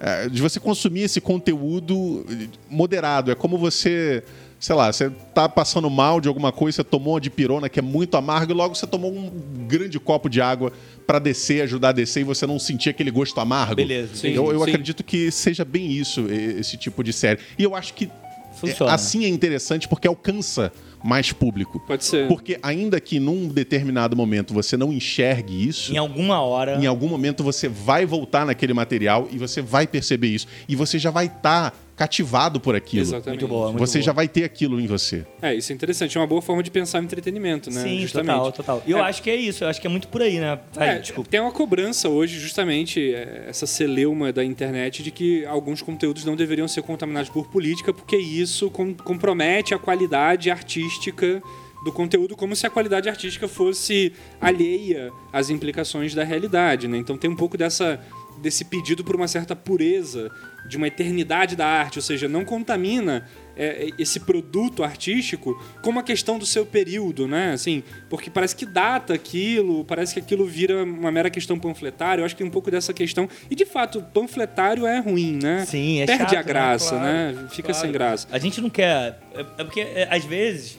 Eh, de você consumir esse conteúdo moderado. É como você. Sei lá, você tá passando mal de alguma coisa, você tomou uma de pirona que é muito amarga e logo você tomou um grande copo de água para descer, ajudar a descer e você não sentir aquele gosto amargo. Beleza. Sim, eu eu sim. acredito que seja bem isso, esse tipo de série. E eu acho que Funciona. é, assim é interessante porque alcança mais público. Pode ser. Porque ainda que num determinado momento você não enxergue isso, Em alguma hora. em algum momento você vai voltar naquele material e você vai perceber isso. E você já vai estar cativado por aquilo. Exatamente. Muito boa, muito Você boa. já vai ter aquilo em você. É, isso é interessante. É uma boa forma de pensar o entretenimento, né? Sim, Justamente. total, total. E eu É. acho que é isso, eu acho que é muito por aí, né? Vai, É, desculpa. tem uma cobrança hoje, justamente, é, essa celeuma da internet de que alguns conteúdos não deveriam ser contaminados por política, porque isso com- compromete a qualidade artística do conteúdo, como se a qualidade artística fosse alheia às implicações da realidade, né? Então tem um pouco dessa desse pedido por uma certa pureza, de uma eternidade da arte, ou seja, não contamina é, esse produto artístico como a questão do seu período, né? Assim, porque parece que data aquilo, parece que aquilo vira uma mera questão panfletária. Eu acho que tem um pouco dessa questão. E de fato, panfletário é ruim, né? Sim, é Perde chato, a graça, né? né? Claro, Fica claro. sem graça. A gente não quer. É, é porque, é, às vezes.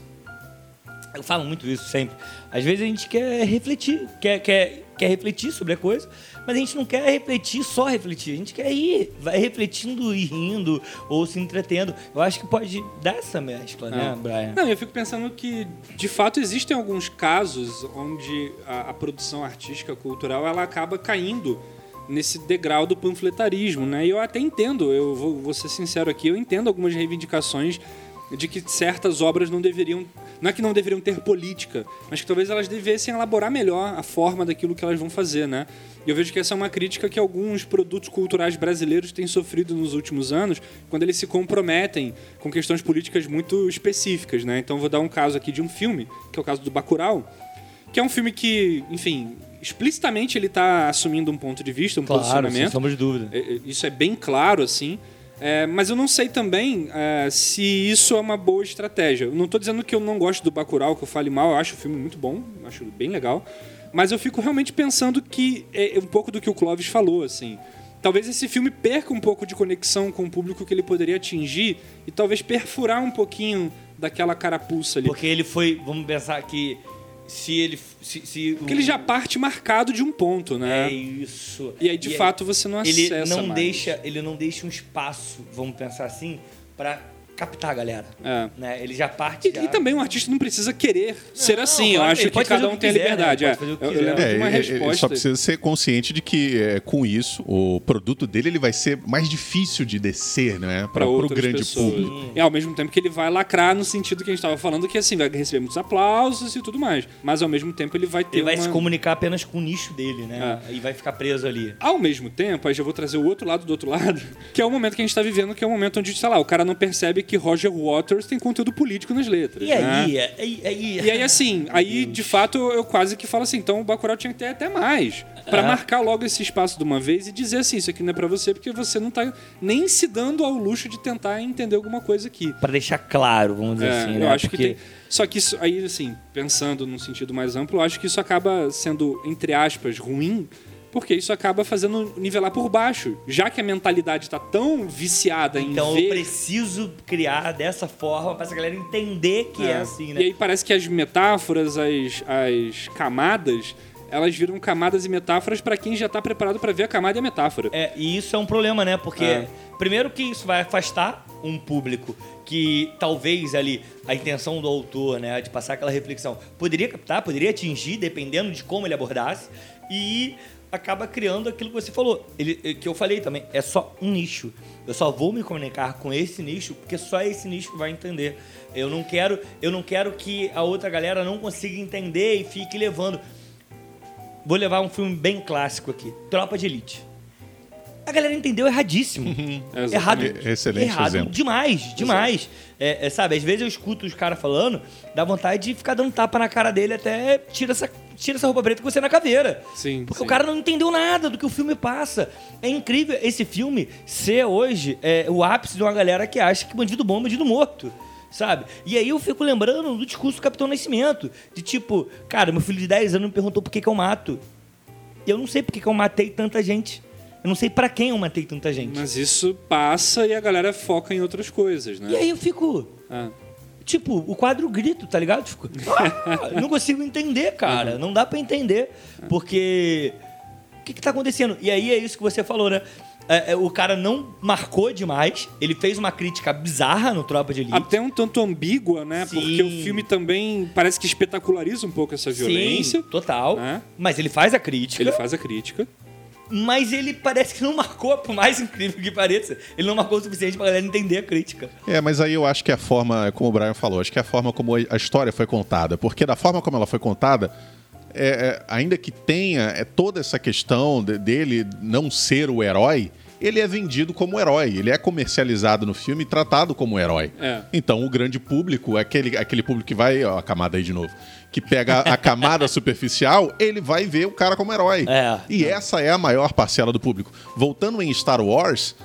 Eu falo muito isso sempre. Às vezes a gente quer refletir, quer, quer, quer refletir sobre a coisa, mas a gente não quer refletir só refletir. A gente quer ir, vai refletindo e rindo ou se entretendo. Eu acho que pode dar essa mescla, né, É. Brian? Não, eu fico pensando que, de fato, existem alguns casos onde a, a produção artística, cultural, ela acaba caindo nesse degrau do panfletarismo, né? E eu até entendo, eu vou, vou ser sincero aqui, eu entendo algumas reivindicações de que certas obras não deveriam, não é que não deveriam ter política, mas que talvez elas devessem elaborar melhor a forma daquilo que elas vão fazer, né? E eu vejo que essa é uma crítica que alguns produtos culturais brasileiros têm sofrido nos últimos anos, quando eles se comprometem com questões políticas muito específicas, né? Então vou dar um caso aqui de um filme, que é o caso do Bacurau, que é um filme que, enfim, explicitamente ele está assumindo um ponto de vista, um Claro, sem posicionamento. sombra de dúvida. É, é, Isso é bem claro, assim. É, mas eu não sei também é, se isso é uma boa estratégia. Eu não estou dizendo que eu não gosto do Bacurau, que eu fale mal. Eu acho o filme muito bom, acho bem legal. Mas eu fico realmente pensando que é um pouco do que o Clóvis falou, assim. Talvez esse filme perca um pouco de conexão com o público que ele poderia atingir e talvez perfurar um pouquinho daquela carapuça ali. Porque ele foi, vamos pensar que se ele. Se, se Porque ele já parte marcado de um ponto, né? É isso. E aí, de fato, você não ele acessa não mais. deixa ele não deixa um espaço vamos pensar assim pra captar a galera É. né ele já parte E, já- e também um artista não precisa querer ser Não, assim. eu claro, acho ele que cada um tem a quiser, né? liberdade. Pode é. Eu- eu É, uma ele- ele só precisa ser consciente de que é, com isso o produto dele ele vai ser mais difícil de descer, né, para para o grande pessoas. público. E ao mesmo tempo que ele vai lacrar no sentido que a gente estava falando, que assim, vai receber muitos aplausos e tudo mais. Mas ao mesmo tempo ele vai ter ele vai uma... se comunicar apenas com o nicho dele né e vai ficar preso ali Ao mesmo tempo, aí já vou trazer o outro lado do outro lado, que é o momento que a gente tá vivendo, que é o momento onde, sei lá, o cara não percebe que Roger Waters tem conteúdo político nas letras. e né? aí, é- aí, aí E aí, assim, aí de fato eu quase que falo assim, então o Bacurau tinha que ter até mais. Pra É. marcar logo esse espaço de uma vez e dizer assim, isso aqui não é pra você, porque você não tá nem se dando ao luxo de tentar entender alguma coisa aqui. Pra deixar claro vamos dizer É, assim eu né acho Porque que tem. Só que isso aí, assim, pensando num sentido mais amplo, eu acho que isso acaba sendo, entre aspas, ruim, porque isso acaba fazendo nivelar por baixo. Já que a mentalidade tá tão viciada em então ver eu preciso criar dessa forma pra essa galera entender que é, assim né E aí parece que as metáforas, as, as camadas, elas viram camadas e metáforas pra quem já tá preparado pra ver a camada e a metáfora. É, e isso é um problema, né? Porque, É. primeiro, que isso vai afastar um público que talvez ali a intenção do autor, né, de passar aquela reflexão, poderia captar, poderia atingir, dependendo de como ele abordasse, e acaba criando aquilo que você falou, ele, que eu falei também, é só um nicho. Eu só vou me comunicar com esse nicho porque só esse nicho vai entender. Eu não quero, eu não quero que a outra galera não consiga entender e fique levando. Vou levar um filme bem clássico aqui, Tropa de Elite. A galera entendeu erradíssimo. Exatamente. Errado. Excelente errado exemplo. demais, demais. É, é, sabe, às vezes eu escuto os caras falando, dá vontade de ficar dando tapa na cara dele até tira essa, tira essa roupa preta com você na caveira. Sim, Porque sim. o cara não entendeu nada do que o filme passa. É incrível esse filme ser hoje é, o ápice de uma galera que acha que bandido bom é bandido morto. Sabe? E aí eu fico lembrando do discurso do Capitão Nascimento. De tipo, cara, meu filho de 10 anos me perguntou por que, que eu mato. E eu não sei por que, que eu matei tanta gente. Eu não sei pra quem eu matei tanta gente. Mas isso passa e a galera foca em outras coisas, né? E aí eu fico. É. Tipo, o quadro grito, tá ligado? Fico, ah, não consigo entender, cara. Não dá pra entender. Porque. O que, que tá acontecendo? E aí é isso que você falou, né? É, é, o cara não marcou demais. Ele fez uma crítica bizarra no Tropa de Elite. Até um tanto ambígua, né? Sim. Porque o filme também parece que espetaculariza um pouco essa violência. Sim, total. né? Mas ele faz a crítica. Ele faz a crítica. Mas ele parece que não marcou, por mais incrível que pareça, ele não marcou o suficiente pra galera entender a crítica. É, mas aí eu acho que a forma, como o Brian falou, acho que a forma como a história foi contada. Porque da forma como ela foi contada, é, é, ainda que tenha é, toda essa questão de- dele não ser o herói, ele é vendido como herói. Ele é comercializado no filme e tratado como herói. É. Então o grande público, aquele, aquele público que vai, ó, a camada aí de novo, que pega a camada superficial, ele vai ver o cara como herói. É. E essa é a maior parcela do público. Voltando em Star Wars,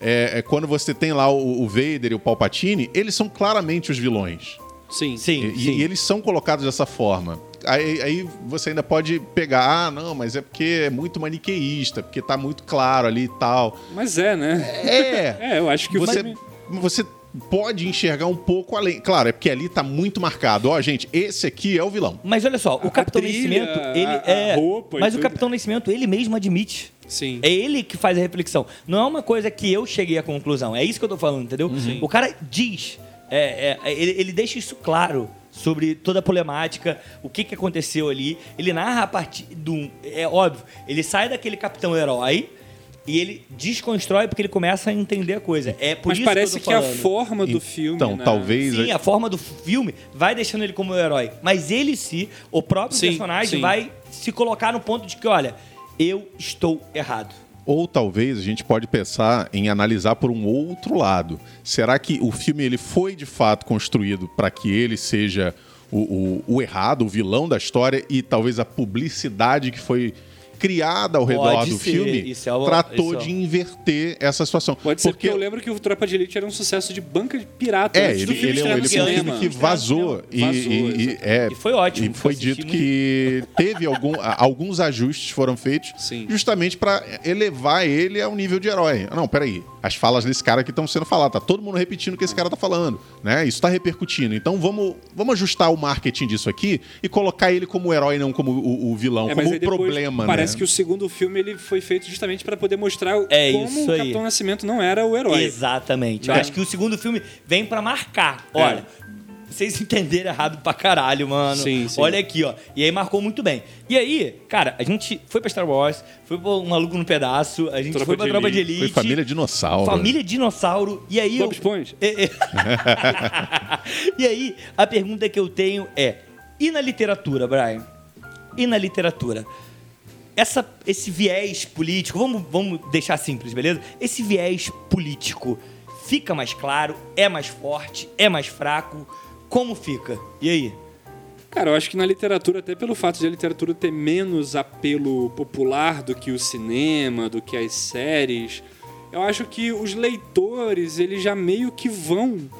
é, é quando você tem lá o, o Vader e o Palpatine, eles são claramente os vilões. Sim. Sim, E, sim. e eles são colocados dessa forma. Aí, aí você ainda pode pegar, ah, não, mas é porque é muito maniqueísta, porque tá muito claro ali e tal. Mas é, né? É, É, eu acho que o você, filme... você pode enxergar um pouco além. Claro, é porque ali tá muito marcado. Ó, gente, esse aqui é o vilão. Mas olha só, o A Capitão trilha, Nascimento, ele a- a é. roupa e mas o tudo. Capitão Nascimento, ele mesmo admite. Sim. É ele que faz a reflexão. Não é uma coisa que eu cheguei à conclusão. É isso que eu tô falando, entendeu? Uhum. O cara diz. É, é, ele, ele deixa isso claro sobre toda a problemática, o que, que aconteceu ali. Ele narra a partir do. É óbvio, ele sai daquele capitão herói e ele desconstrói porque ele começa a entender a coisa. É por Mas isso parece que, que, eu a tô falando. forma do filme. Então, né? talvez. Sim, a forma do filme vai deixando ele como herói. Mas ele se, o próprio Sim, personagem, sim. vai se colocar no ponto de que, olha, eu estou errado. Ou talvez a gente pode pensar em analisar por um outro lado. Será que o filme ele foi de fato construído para que ele seja o, o- o errado, o vilão da história e talvez a publicidade que foi criada ao redor Pode do ser, filme isso é o- tratou isso é de inverter essa situação? Pode ser porque eu lembro que o Tropa de Elite era um sucesso de banca de pirata. É, antes do ele, filme ele, é um- ele foi um cinema. filme que vazou. E, Vazou, e- e- é, E foi ótimo, E foi eu assisti dito que teve algum, a- alguns ajustes foram feitos Sim. justamente para elevar ele ao nível de herói. Não, peraí. As falas desse cara aqui estão sendo faladas. Tá todo mundo repetindo o que esse cara tá falando. Né? Isso tá repercutindo. Então vamos, vamos ajustar o marketing disso aqui e colocar ele como herói, não como o, o vilão, É, como o depois problema. Parece né? que o segundo filme ele foi feito justamente para poder mostrar o- É como isso o. Capitão Nascimento não era o herói. Exatamente. Eu Né? acho que o segundo filme vem pra marcar. É. Olha, vocês entenderam errado pra caralho, mano. Sim, sim. Olha aqui, ó. E aí marcou muito bem. E aí, cara, a gente foi pra Star Wars, foi pra Um Maluco no Pedaço, a gente Tropa foi pra de Tropa de Elite. Foi família dinossauro. Família Dinossauro. E aí Bob eu... Esponja. É, é. e aí, a pergunta que eu tenho é: e na literatura, Brian? E na literatura? Essa, esse viés político, vamos, vamos deixar simples, beleza? Esse viés político fica mais claro, é mais forte, é mais fraco? Como fica? E aí? Cara, eu acho que na literatura, até pelo fato de a literatura ter menos apelo popular do que o cinema, do que as séries, eu acho que os leitores, eles já meio que vão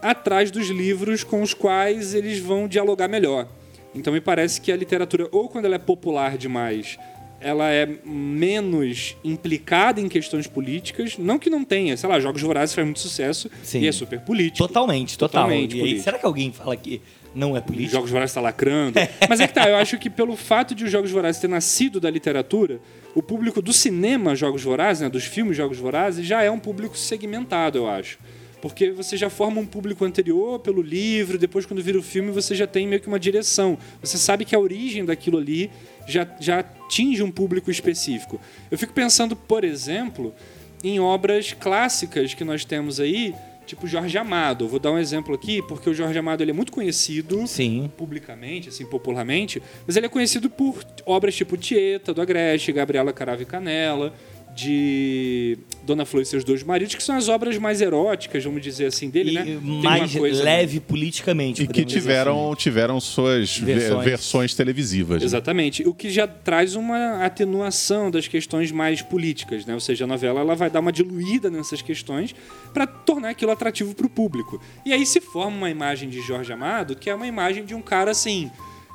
atrás dos livros com os quais eles vão dialogar melhor. Então me parece que a literatura, ou quando ela é popular demais, ela é menos implicada em questões políticas. Não que não tenha, sei lá, Jogos Vorazes faz muito sucesso Sim. e é super político. Totalmente, total. Totalmente e aí, será que alguém fala que não é político? Jogos Vorazes está lacrando. Mas é que tá, eu acho que pelo fato de os Jogos Vorazes ter nascido da literatura, o público do cinema Jogos Vorazes, né, dos filmes Jogos Vorazes, já é um público segmentado, eu acho. Porque você já forma um público anterior pelo livro, depois quando vira o filme você já tem meio que uma direção. Você sabe que a origem daquilo ali já, já atinge um público específico. Eu fico pensando, por exemplo, em obras clássicas que nós temos aí, tipo Jorge Amado. Eu vou dar um exemplo aqui, porque o Jorge Amado ele é muito conhecido Sim. publicamente, assim, popularmente, mas ele é conhecido por obras tipo Tieta, do Agreste, Gabriela Carava e Canela, de Dona Flor e seus dois maridos, que são as obras mais eróticas, vamos dizer assim, dele, E né? Tem uma mais coisa- leve politicamente. E que podemos dizer tiveram, tiveram suas ve- Versões. versões, televisivas. né? Exatamente. O que já traz uma atenuação das questões mais políticas, né? Ou seja, a novela ela vai dar uma diluída nessas questões para tornar aquilo atrativo para o público. E aí se forma uma imagem de Jorge Amado que é uma imagem de um cara assim,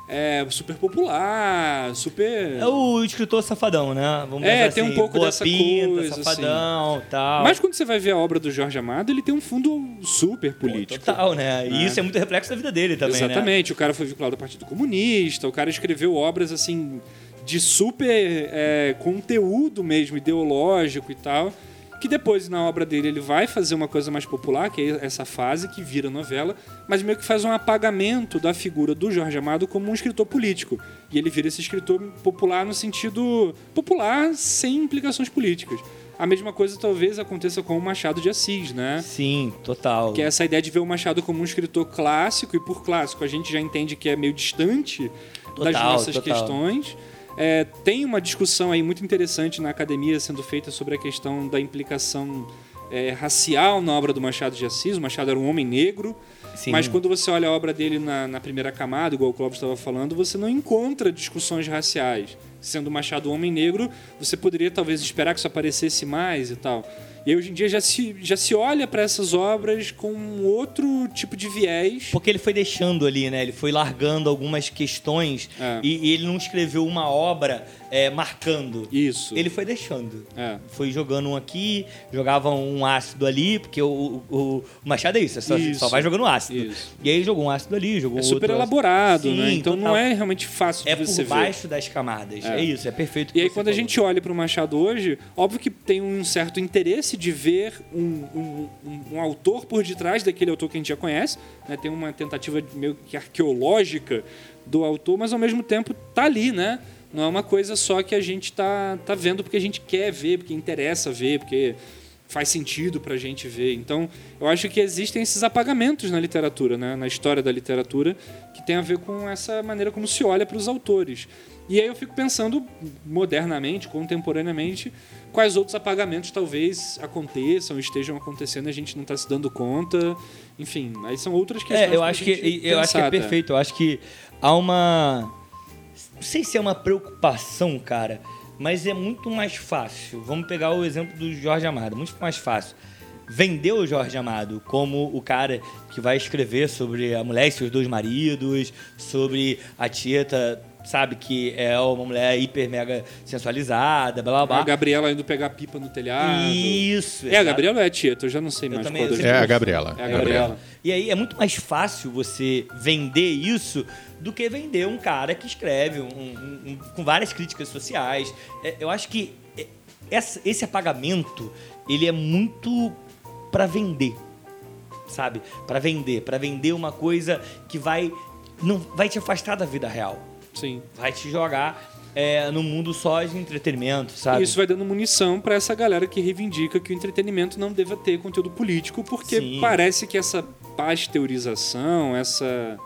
é, super popular, super. É o escritor safadão, né? Vamos É, tem um assim, pouco boa dessa pinta, coisa, assim. safadão, tal. Mas quando você vai ver a obra do Jorge Amado, ele tem um fundo super político. Total, né? E isso é muito reflexo da vida dele também, né? Exatamente, o cara foi vinculado ao Partido Comunista, o cara escreveu obras assim de super é, conteúdo mesmo, ideológico e tal. Que depois na obra dele ele vai fazer uma coisa mais popular, que é essa fase que vira novela, mas meio que faz um apagamento da figura do Jorge Amado como um escritor político. E ele vira esse escritor popular no sentido popular sem implicações políticas. A mesma coisa talvez aconteça com o Machado de Assis, né? Sim, total. Que é essa ideia de ver o Machado como um escritor clássico, e por clássico a gente já entende que é meio distante das Total, nossas total. questões. É, tem uma discussão aí muito interessante na academia sendo feita sobre a questão da implicação é, racial na obra do Machado de Assis. O Machado era um homem negro, Sim. mas quando você olha a obra dele na, na primeira camada, igual o Clóvis estava falando, você não encontra discussões raciais. Sendo o Machado um homem negro, você poderia talvez esperar que isso aparecesse mais e tal. E hoje em dia já se, já se olha para essas obras com um outro tipo de viés. Porque ele foi deixando ali, né? Ele foi largando algumas questões É. e, e ele não escreveu uma obra é, marcando. Isso. Ele foi deixando. É. Foi jogando um aqui, jogava um ácido ali, porque o, o- o Machado é isso, é só, Isso. só vai jogando ácido. Isso. E aí jogou um ácido ali, jogou É outro super ácido. elaborado, Sim, né? Então total. não é realmente fácil É por você ver. baixo das camadas. É, É. isso, é perfeito. E aí, quando a falou. gente olha para o Machado hoje, óbvio que tem um certo interesse de ver um, um- um- um autor por detrás daquele autor que a gente já conhece. né? Tem uma tentativa meio que arqueológica do autor, mas ao mesmo tempo tá ali, né? Não é uma coisa só que a gente tá, tá vendo porque a gente quer ver, porque interessa ver, porque faz sentido pra gente ver. Então, eu acho que existem esses apagamentos na literatura, né? na história da literatura, que tem a ver com essa maneira como se olha para os autores. E aí eu fico pensando modernamente, contemporaneamente, quais outros apagamentos talvez aconteçam, estejam acontecendo a gente não está se dando conta. Enfim, aí são outras questões. É, eu acho que eu acho que é pensar até. perfeito. Eu acho que há uma não sei se é uma preocupação, cara, mas é muito mais fácil. Vamos pegar o exemplo do Jorge Amado, muito mais fácil. Vender o Jorge Amado como o cara que vai escrever sobre a mulher e seus dois maridos, sobre a Tieta, sabe, que é uma mulher hiper mega sensualizada, blá blá blá. A Gabriela indo pegar pipa no telhado. Isso. É, a exato. Gabriela ou é a Tieta? Eu já não sei Eu mais também, qual das É a. Gabriela. É a Gabriela. E aí é muito mais fácil você vender isso do que vender um cara que escreve um- um- um- com várias críticas sociais. É, eu acho que é, essa- esse apagamento ele é muito para vender, sabe? Para vender, para vender uma coisa que vai não vai te afastar da vida real, Sim. vai te jogar é, no mundo só de entretenimento, sabe? E isso vai dando munição para essa galera que reivindica que o entretenimento não deva ter conteúdo político, porque Sim. parece que essa pasteurização, essa,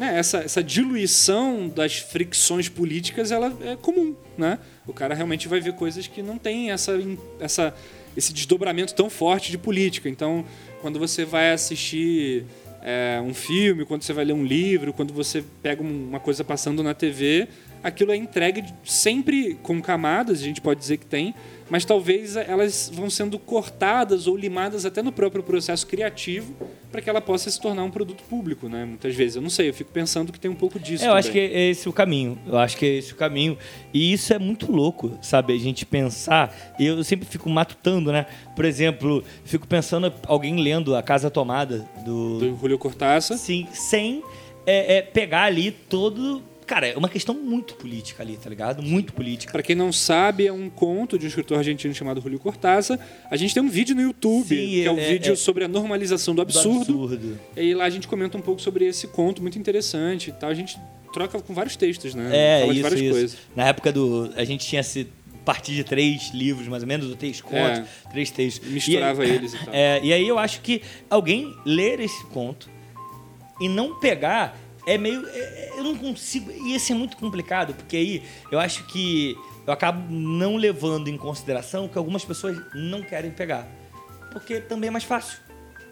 né, essa, essa diluição das fricções políticas, ela é comum, né? O cara realmente vai ver coisas que não tem essa, essa, esse desdobramento tão forte de política. Então, quando você vai assistir é, um filme, quando você vai ler um livro, quando você pega um- uma coisa passando na TV, aquilo é entregue sempre com camadas, a gente pode dizer que tem, mas talvez elas vão sendo cortadas ou limadas até no próprio processo criativo para que ela possa se tornar um produto público, né? Muitas vezes, eu não sei, eu fico pensando que tem um pouco disso. É, eu acho que também. é esse o caminho. Eu acho que é esse o caminho. E isso é muito louco, sabe? A gente pensar. Eu sempre fico matutando, né? Por exemplo, fico pensando alguém lendo A Casa Tomada do. do Julio Cortázar. Sim, sem é, é, pegar ali todo. Cara, é uma questão muito política ali, tá ligado? Muito política. Para quem não sabe, é um conto de um escritor argentino chamado Julio Cortázar. A gente tem um vídeo no YouTube, Sim, que é um é- vídeo é- sobre a normalização do Do absurdo. absurdo. E lá a gente comenta um pouco sobre esse conto, muito interessante e tal. A gente troca com vários textos, né? É, Fala de isso, várias isso. coisas. Na época do. A gente tinha esse partir de três livros, mais ou menos, ou três contos, três textos. Misturava E eles e tal. É, e aí eu acho que alguém ler esse conto e não pegar é meio. é- eu não consigo. E esse é muito complicado, porque aí eu acho que eu acabo não levando em consideração que algumas pessoas não querem pegar. Porque também é mais fácil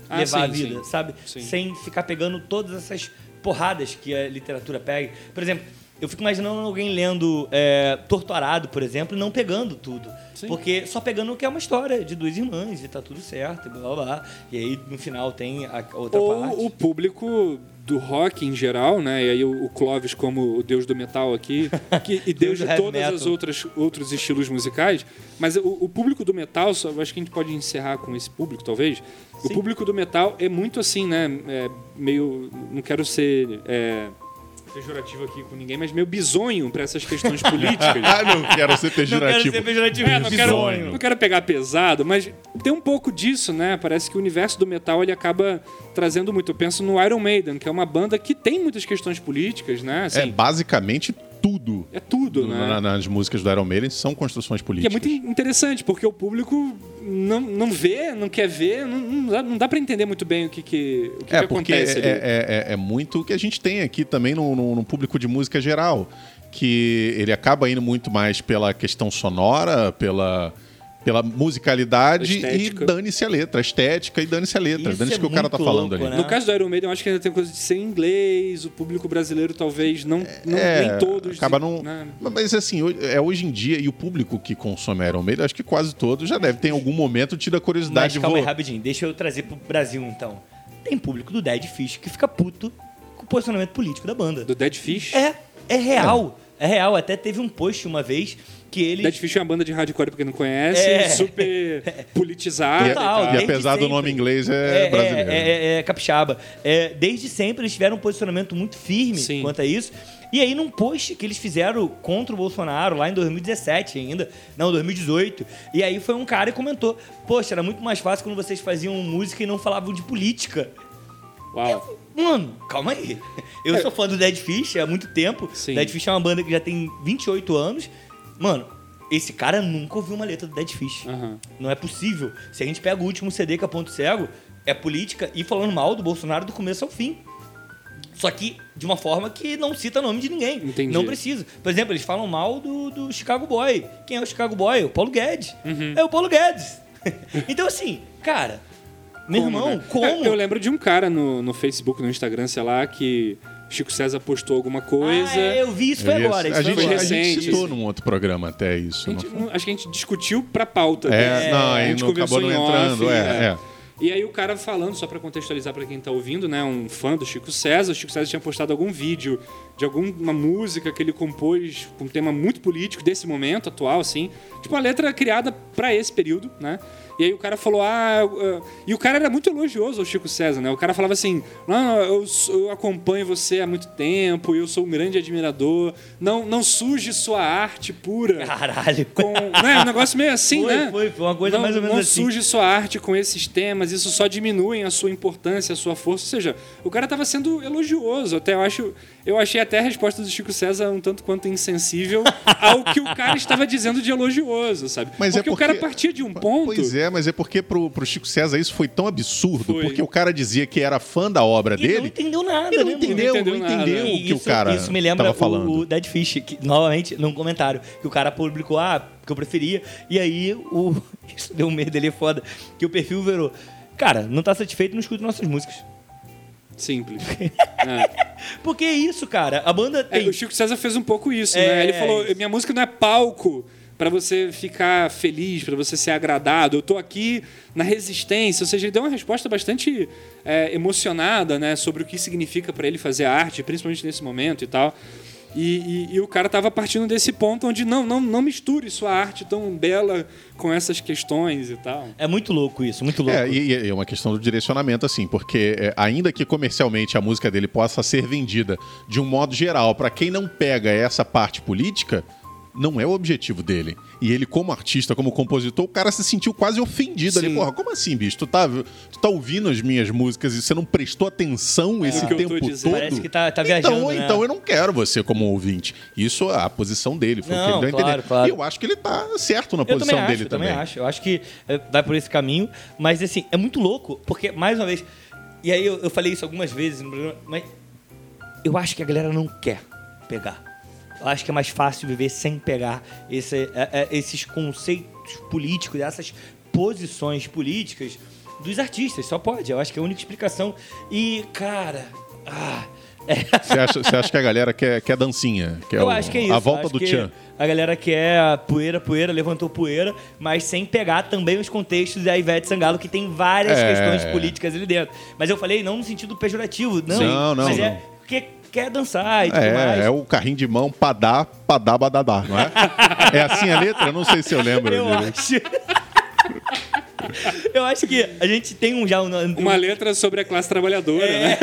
Ah, levar a sim, vida, sim. sabe? Sim. Sem ficar pegando todas essas porradas que a literatura pega. Por exemplo, eu fico imaginando alguém lendo é, Torturado, por exemplo, e não pegando tudo. Sim. Porque só pegando o que é uma história de duas irmãs e tá tudo certo, e blá blá blá. E aí no final tem a outra parte. Ou o público do rock em geral, né? E aí o o Clóvis como o deus do metal aqui, que- e Deus de todas as outras outros estilos musicais. Mas o, o público do metal, só, acho que a gente pode encerrar com esse público, talvez. O Sim. público do metal é muito assim, né? é meio, não quero ser é, pejorativo aqui com ninguém, mas meio bizonho pra essas questões políticas. Ah, não quero ser Não quero pejorativo. ser pejorativo. É, não quero, não quero pegar pesado, mas tem um pouco disso, né? Parece que o universo do metal ele acaba trazendo muito. Eu penso no Iron Maiden, que é uma banda que tem muitas questões políticas, né? É Assim, basicamente tudo é, tudo, né? na- nas músicas do Iron Maiden são construções Que é políticas. muito interessante, porque o público não, não vê, não quer ver, não, não dá, não dá pra entender muito bem o que, que, o que, É, que porque acontece é, é- é- é muito o que a gente tem aqui também no, no- no público de música geral. Que ele acaba indo muito mais pela questão sonora, pela, pela musicalidade e dane-se a letra. a Estética e dane-se a letra. Dane-se é o que o cara tá falando louco, ali. né? No caso do Iron Maiden, eu acho que ainda tem coisa de ser em inglês, o público brasileiro talvez não, não É, nem todos. Acaba não. né? Mas assim, é hoje em dia, e o público que consome Iron Maiden, acho que quase todos já deve ter em algum momento tido a Mas curiosidade calma aí, vou- rapidinho. Deixa eu trazer pro Brasil, então. Tem público do Dead Fish que fica puto com o posicionamento político da banda. Do Dead Fish. É, é real. É. real. Até teve um post uma vez que ele... Dead Fish é uma banda de hardcore, pra quem não conhece, É. super politizada. E, Total, e e apesar do nome inglês, é, brasileiro. É, é- é capixaba. É, desde sempre eles tiveram um posicionamento muito firme Sim. quanto a isso. E aí, num post que eles fizeram contra o Bolsonaro, lá em 2017 ainda, não, 2018, e aí foi um cara e comentou: Poxa, era muito mais fácil quando vocês faziam música e não falavam de política. Uau. Mano, calma aí. Eu sou fã do Dead Fish há muito tempo. Sim. Dead Fish é uma banda que já tem 28 anos. Mano, esse cara nunca ouviu uma letra do Dead Fish. Aham. Não é possível. Se a gente pega o último CD que é Ponto Cego, é política e falando mal do Bolsonaro do começo ao fim. Só que de uma forma que não cita nome de ninguém. Entendi. Não precisa. Por exemplo, eles falam mal do, do Chicago Boy. Quem é o Chicago Boy? O Paulo Guedes. Uhum. É o Paulo Guedes. então, assim, cara, meu irmão, né? como? É, Eu lembro de um cara no, no Facebook, no Instagram, sei lá, que Chico César postou alguma coisa. Ah, é, eu vi isso, foi ia- agora. Isso a, foi gente, agora. a gente citou num outro programa até isso. Não gente- acho que a gente discutiu pra pauta. É, né? não, a gente não conversou acabou não em entrando. off, é, é. é. E aí o cara falando, só pra contextualizar pra quem tá ouvindo, né? Um fã do Chico César. O Chico César tinha postado algum vídeo de alguma música que ele compôs com um tema muito político desse momento atual, assim. Tipo, uma letra criada pra esse período, né? E aí o cara falou, ah... eu- E o cara era muito elogioso ao Chico César, né? O cara falava assim, não, eu, eu acompanho você há muito tempo, eu sou um grande admirador. Não, não suje sua arte pura Caralho. com. né, um negócio meio assim, Foi, né? foi, foi uma coisa não, mais ou menos não assim. suje sua arte com esses temas, isso só diminui a sua importância, a sua força. Ou seja, o cara tava sendo elogioso. Até eu acho. Eu achei até a resposta do Chico César um tanto quanto insensível ao que o cara estava dizendo de elogioso, sabe? Mas é porque, o cara partia de um ponto. Pois é, mas é porque pro, pro Chico César isso foi tão absurdo, Foi. porque o cara dizia que era fã da obra E não dele. entendeu nada, Ele não né, entendeu, não entendeu nada. entendeu o que o isso, cara isso me lembra tava falando. o, o Dead Fish, que, novamente, num comentário, que o cara publicou, ah, que eu preferia, e aí o. Isso deu um medo dele é foda. Que o perfil virou. Cara, não tá satisfeito, não escuta nossas músicas. Simples. É. Porque é isso, cara. A banda É, tem. o Chico César fez um pouco isso, É, né? Ele falou: isso. minha música não é palco pra você ficar feliz, pra você ser agradado. Eu tô aqui na resistência. Ou seja, ele deu uma resposta bastante é, emocionada, né? Sobre o que significa pra ele fazer arte, principalmente nesse momento e tal. E, e- e o cara tava partindo desse ponto onde não, não, não misture sua arte tão bela com essas questões e tal. É muito louco isso, muito louco. É, e, e é uma questão do direcionamento, assim, porque é, ainda que comercialmente a música dele possa ser vendida de um modo geral para quem não pega essa parte política, não é o objetivo dele. E ele, como artista, como compositor, o cara se sentiu quase ofendido ali. Sim. Porra, como assim, bicho? Tu tá, tu tá ouvindo as minhas músicas e você não prestou atenção esse que eu tô tempo todo? Parece que tá- tá então, viajando, né? Então eu não quero você como ouvinte. Isso é a posição dele, foi o que Não, ele deu a claro, entender. claro. E eu acho que ele tá certo na Eu posição também acho, dele eu também também. acho. Eu acho que é, vai por esse caminho, mas assim, é muito louco, porque, mais uma vez, e aí eu, eu falei isso algumas vezes mas eu acho que a galera não quer pegar. Eu acho que é mais fácil viver sem pegar esse- é, é, esses conceitos políticos, essas posições políticas dos artistas. Só pode, eu acho que é a única explicação. E, cara. Ah, é, Você acha, você acha que a galera quer, quer dancinha? Quer eu o- acho que é isso. A volta do Tchan. A galera quer a poeira, poeira, levantou poeira, mas sem pegar também os contextos da Ivete Sangalo, que tem várias É. questões políticas ali dentro. Mas eu falei não no sentido pejorativo, não. Não, não, Mas é não. porque quer dançar e tudo mais. É, é o carrinho de mão padá, padá, badadá, não é? é assim a letra? Eu não sei se eu lembro. Eu direito. acho. eu acho que a gente tem um já um, Uma letra sobre a classe trabalhadora, É. né?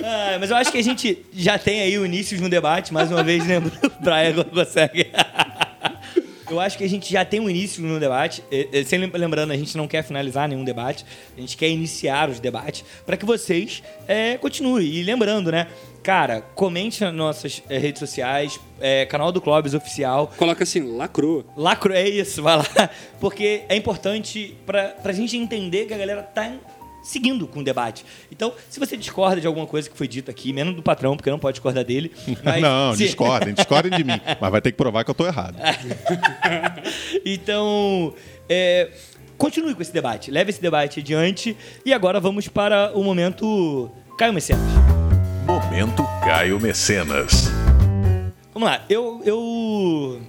Cara, mas eu acho que a gente já tem aí o início de um debate, mais uma vez, lembro. O Brian consegue. Eu acho que a gente já tem um início no debate. Sempre lembrando, a gente não quer finalizar nenhum debate, a gente quer iniciar os debates para que vocês eh, continuem. E lembrando, né? Cara, comente nas nossas eh, redes sociais, eh, canal do Clóvis Oficial. Coloca assim, lacrou. Lacro é isso, vai lá. Porque é importante pra, pra gente entender que a galera tá seguindo com o debate. Então, se você discorda de alguma coisa que foi dita aqui, menos do patrão, porque não pode discordar dele. mas não, se- discordem, discordem de mim. Mas vai ter que provar que eu tô errado. então, é, continue com esse debate. Leve esse debate adiante. E agora vamos para o momento Caio Mecenas. Momento Caio Mecenas. Vamos lá, eu. Eu,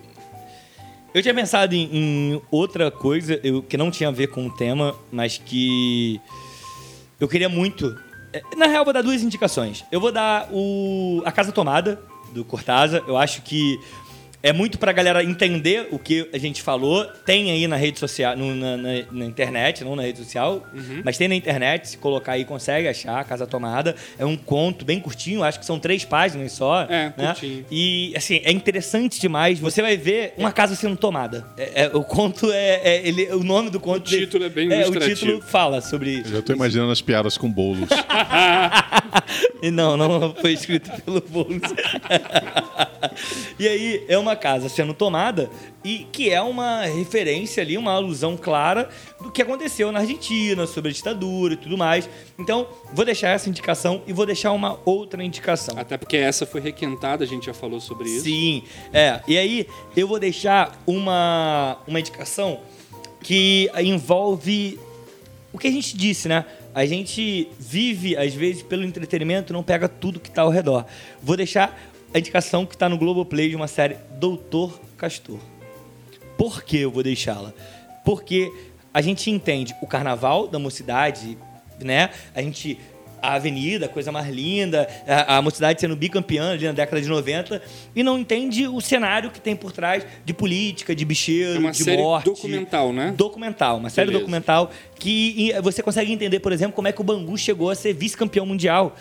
eu tinha pensado em, em outra coisa eu, que não tinha a ver com o tema, mas que eu queria muito. é, Na real, vou dar duas indicações. Eu vou dar o A Casa Tomada, do Cortázar. Eu acho que é muito pra galera entender o que a gente falou. Tem aí na rede social, no- na, na- na internet, não na rede social, mas tem na internet. Se colocar aí, consegue achar A Casa Tomada. É um conto bem curtinho, acho que são três páginas só. É, né? curtinho. E, assim, é interessante demais. Você vai ver uma casa sendo tomada. É- é- o conto é, é- ele, o nome do conto. O título é bem O ilustrativo. título fala sobre. Eu já tô imaginando as piadas com bolos. E não, não foi escrito pelo Boulos. e aí, é uma casa sendo tomada e que é uma referência ali, uma alusão clara do que aconteceu na Argentina, sobre a ditadura e tudo mais. Então, vou deixar essa indicação e vou deixar uma outra indicação. Até porque essa foi requentada, a gente já falou sobre isso. Sim, é. E aí eu vou deixar uma, uma indicação que envolve o que a gente disse, né? A gente vive, às vezes, pelo entretenimento, não pega tudo que tá ao redor. Vou deixar a indicação que tá no Globoplay de uma série Doutor Castor. Por que eu vou deixá-la? Porque a gente entende o carnaval da mocidade, né? A gente. A avenida, a coisa mais linda, a, a mocidade sendo bicampeã ali na década de 90, e não entende o cenário que tem por trás de política, de bicheiro, É uma de série morte. documental, né? Documental, uma série Beleza. documental que você consegue entender, por exemplo, como é que o Bangu chegou a ser vice-campeão mundial.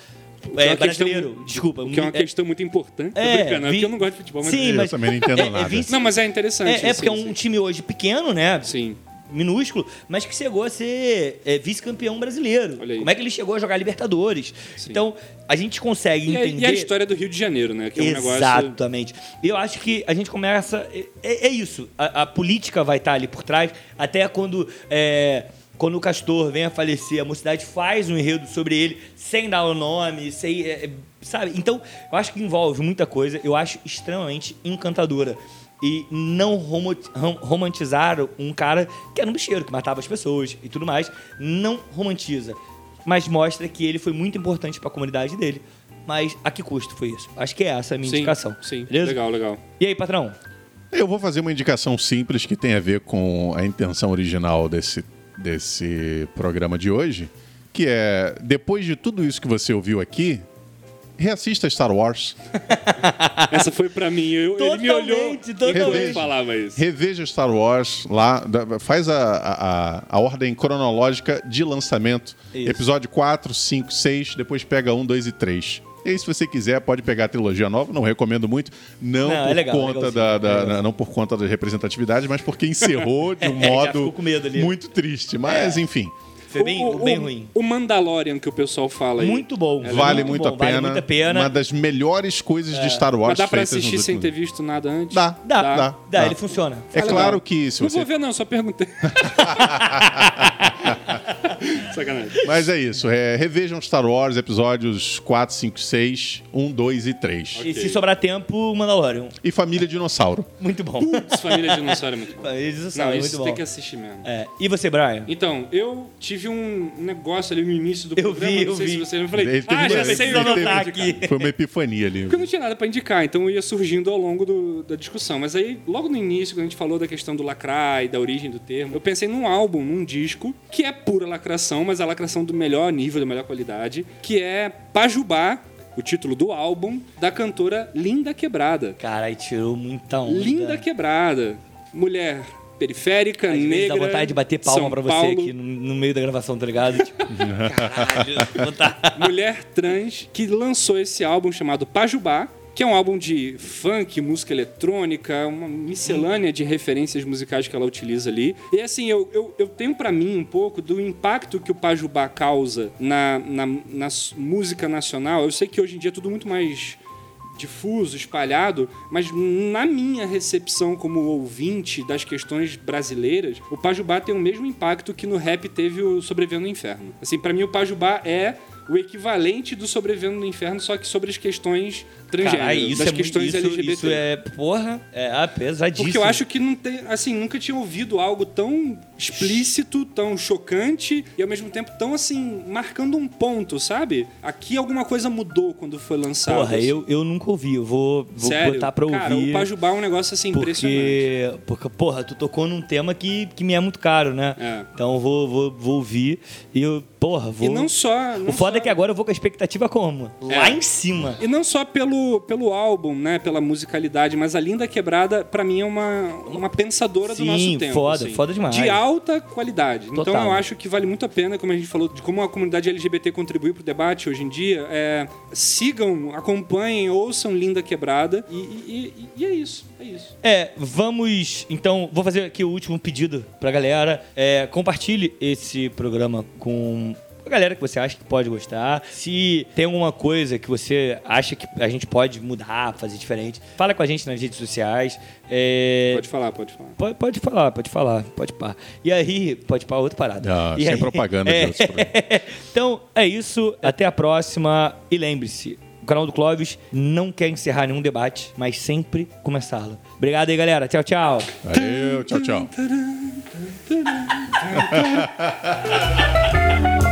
É É, uma questão- brasileiro, desculpa. O que é uma É- questão muito importante. É, brincando, é vi- porque eu não gosto de futebol, mas Sim, Eu mas também não entendo é- é nada. vice- Não, mas é interessante. É, é sim, porque é um sim. time hoje pequeno, né? Sim. Minúsculo, mas que chegou a ser é, vice-campeão brasileiro. Como é que ele chegou a jogar Libertadores? Sim. Então, a gente consegue E a, entender. e a história do Rio de Janeiro, né? Que é um negócio. Exatamente. E eu acho que a gente começa. É, é- é isso. A, a política vai estar ali por trás. Até quando. é, quando o Castor vem a falecer, a mocidade faz um enredo sobre ele, sem dar o nome, sem. é, é, sabe? Então, eu acho que envolve muita coisa. Eu acho extremamente encantadora. E não rom- romantizar um cara que era um bicheiro, que matava as pessoas e tudo mais. Não romantiza. Mas mostra que ele foi muito importante para a comunidade dele. Mas a que custo foi isso? Acho que é essa a minha Sim, indicação. sim. Beleza? Legal, legal. E aí, patrão? Eu vou fazer uma indicação simples que tem a ver com a intenção original desse, desse programa de hoje, que é, depois de tudo isso que você ouviu aqui, reassista Star Wars, Essa foi pra mim. Eu, ele me olhou Totalmente, falava isso. reveja Star Wars lá, faz a, a, a ordem cronológica de lançamento, Isso. episódio 4, 5, 6, depois pega 1, 2 e 3. E aí, se você quiser, pode pegar a trilogia nova. Não recomendo muito, não, Não, é por legal, conta da, da- é não por conta da representatividade, mas porque encerrou de um É, modo ficou com medo ali. muito triste. Mas, enfim, Foi bem, bem ruim. O Mandalorian que o pessoal fala aí. Muito bom. Ela é vale muito muito, bom, a pena. Vale muito a pena. Uma das melhores coisas de Star Wars Mas dá pra assistir sem ter visto nada antes? Dá, Dá, dá, dá, dá. ele funciona. É legal. claro que se Não você vou ver, não, só perguntei. Sacanagem. Mas é isso. É, revejam Star Wars, episódios 4, 5, 6, 1, 2 e 3. E se sobrar tempo, Mandalorian. E Família Dinossauro. Muito bom. Putz, Família Dinossauro é muito bom. Família Dinossauro, Não, muito isso bom. tem que assistir mesmo. É, E você, Brian? Então, eu tive um negócio ali no início do Eu programa, vi, não eu sei vi. se você... Eu falei, Ele ah, já sei anotar aqui. Foi uma epifania ali. Porque eu não tinha nada pra indicar, então ia surgindo ao longo do- da discussão. Mas aí, logo no início, quando a gente falou da questão do lacrar e da origem do termo, eu pensei num álbum, num disco, que é pura lacração, mas a lacração do melhor nível, da melhor qualidade, que é Pajubá, o título do álbum, da cantora Linda Quebrada. Caralho, tirou muita onda. Linda Quebrada. Mulher periférica, Às vezes negra. dá vontade de bater palma São pra você Paulo, aqui no, no meio da gravação, tá ligado? Tipo, caralho, vontade. mulher trans que lançou esse álbum chamado Pajubá, que é um álbum de funk, música eletrônica, uma miscelânea de referências musicais que ela utiliza ali. E assim, eu, eu, eu tenho pra mim um pouco do impacto que o Pajubá causa na, na, na música nacional. Eu sei que hoje em dia é tudo muito mais difuso, espalhado, mas na minha recepção como ouvinte das questões brasileiras, o Pajubá tem o mesmo impacto que no rap teve o Sobrevivendo no Inferno. Assim, pra mim o Pajubá é o equivalente do Sobrevivendo no Inferno, só que sobre as questões transgênero, Caralho, isso das é, questões isso, LGBT. isso é, porra, é pesadíssimo. Porque eu acho que não tem, assim, nunca tinha ouvido algo tão explícito, tão chocante e ao mesmo tempo tão assim, marcando um ponto, sabe? Aqui alguma coisa mudou quando foi lançado. Porra, assim. eu, eu nunca ouvi. Eu vou, vou Sério? botar pra ouvir. Cara, o Pajubá é um negócio assim impressionante. porque, porque, porra, tu tocou num tema que, que me é muito caro, né? É. Então eu vou, vou, vou ouvir e eu, porra, vou. E não só. não o foda só- é que agora eu vou com a expectativa como? É. Lá em cima. E não só pelo, pelo álbum, né? Pela musicalidade, mas a Linda Quebrada, pra mim, é uma, uma pensadora Sim, do nosso tempo. foda, assim. foda demais. De alta qualidade. Então Total. eu acho que vale muito a pena, como a gente falou, de como a comunidade LGBT contribui pro debate hoje em dia. É, sigam, acompanhem, ouçam Linda Quebrada. E, e- e- e é isso. É isso. É, vamos. Então, vou fazer aqui o último pedido pra galera. É, compartilhe esse programa com a galera que você acha que pode gostar. Se tem alguma coisa que você acha que a gente pode mudar, fazer diferente, fala com a gente nas redes sociais. É, Pode falar, pode falar. Pode, pode falar, pode falar, pode pá. E aí, pode pá, outra parada. Ah, E sem aí- propaganda de É. então, é isso. Até a próxima. E lembre-se, o canal do Clóvis não quer encerrar nenhum debate, mas sempre começá-lo. Obrigado aí, galera. Tchau, tchau. Valeu, tchau, tchau.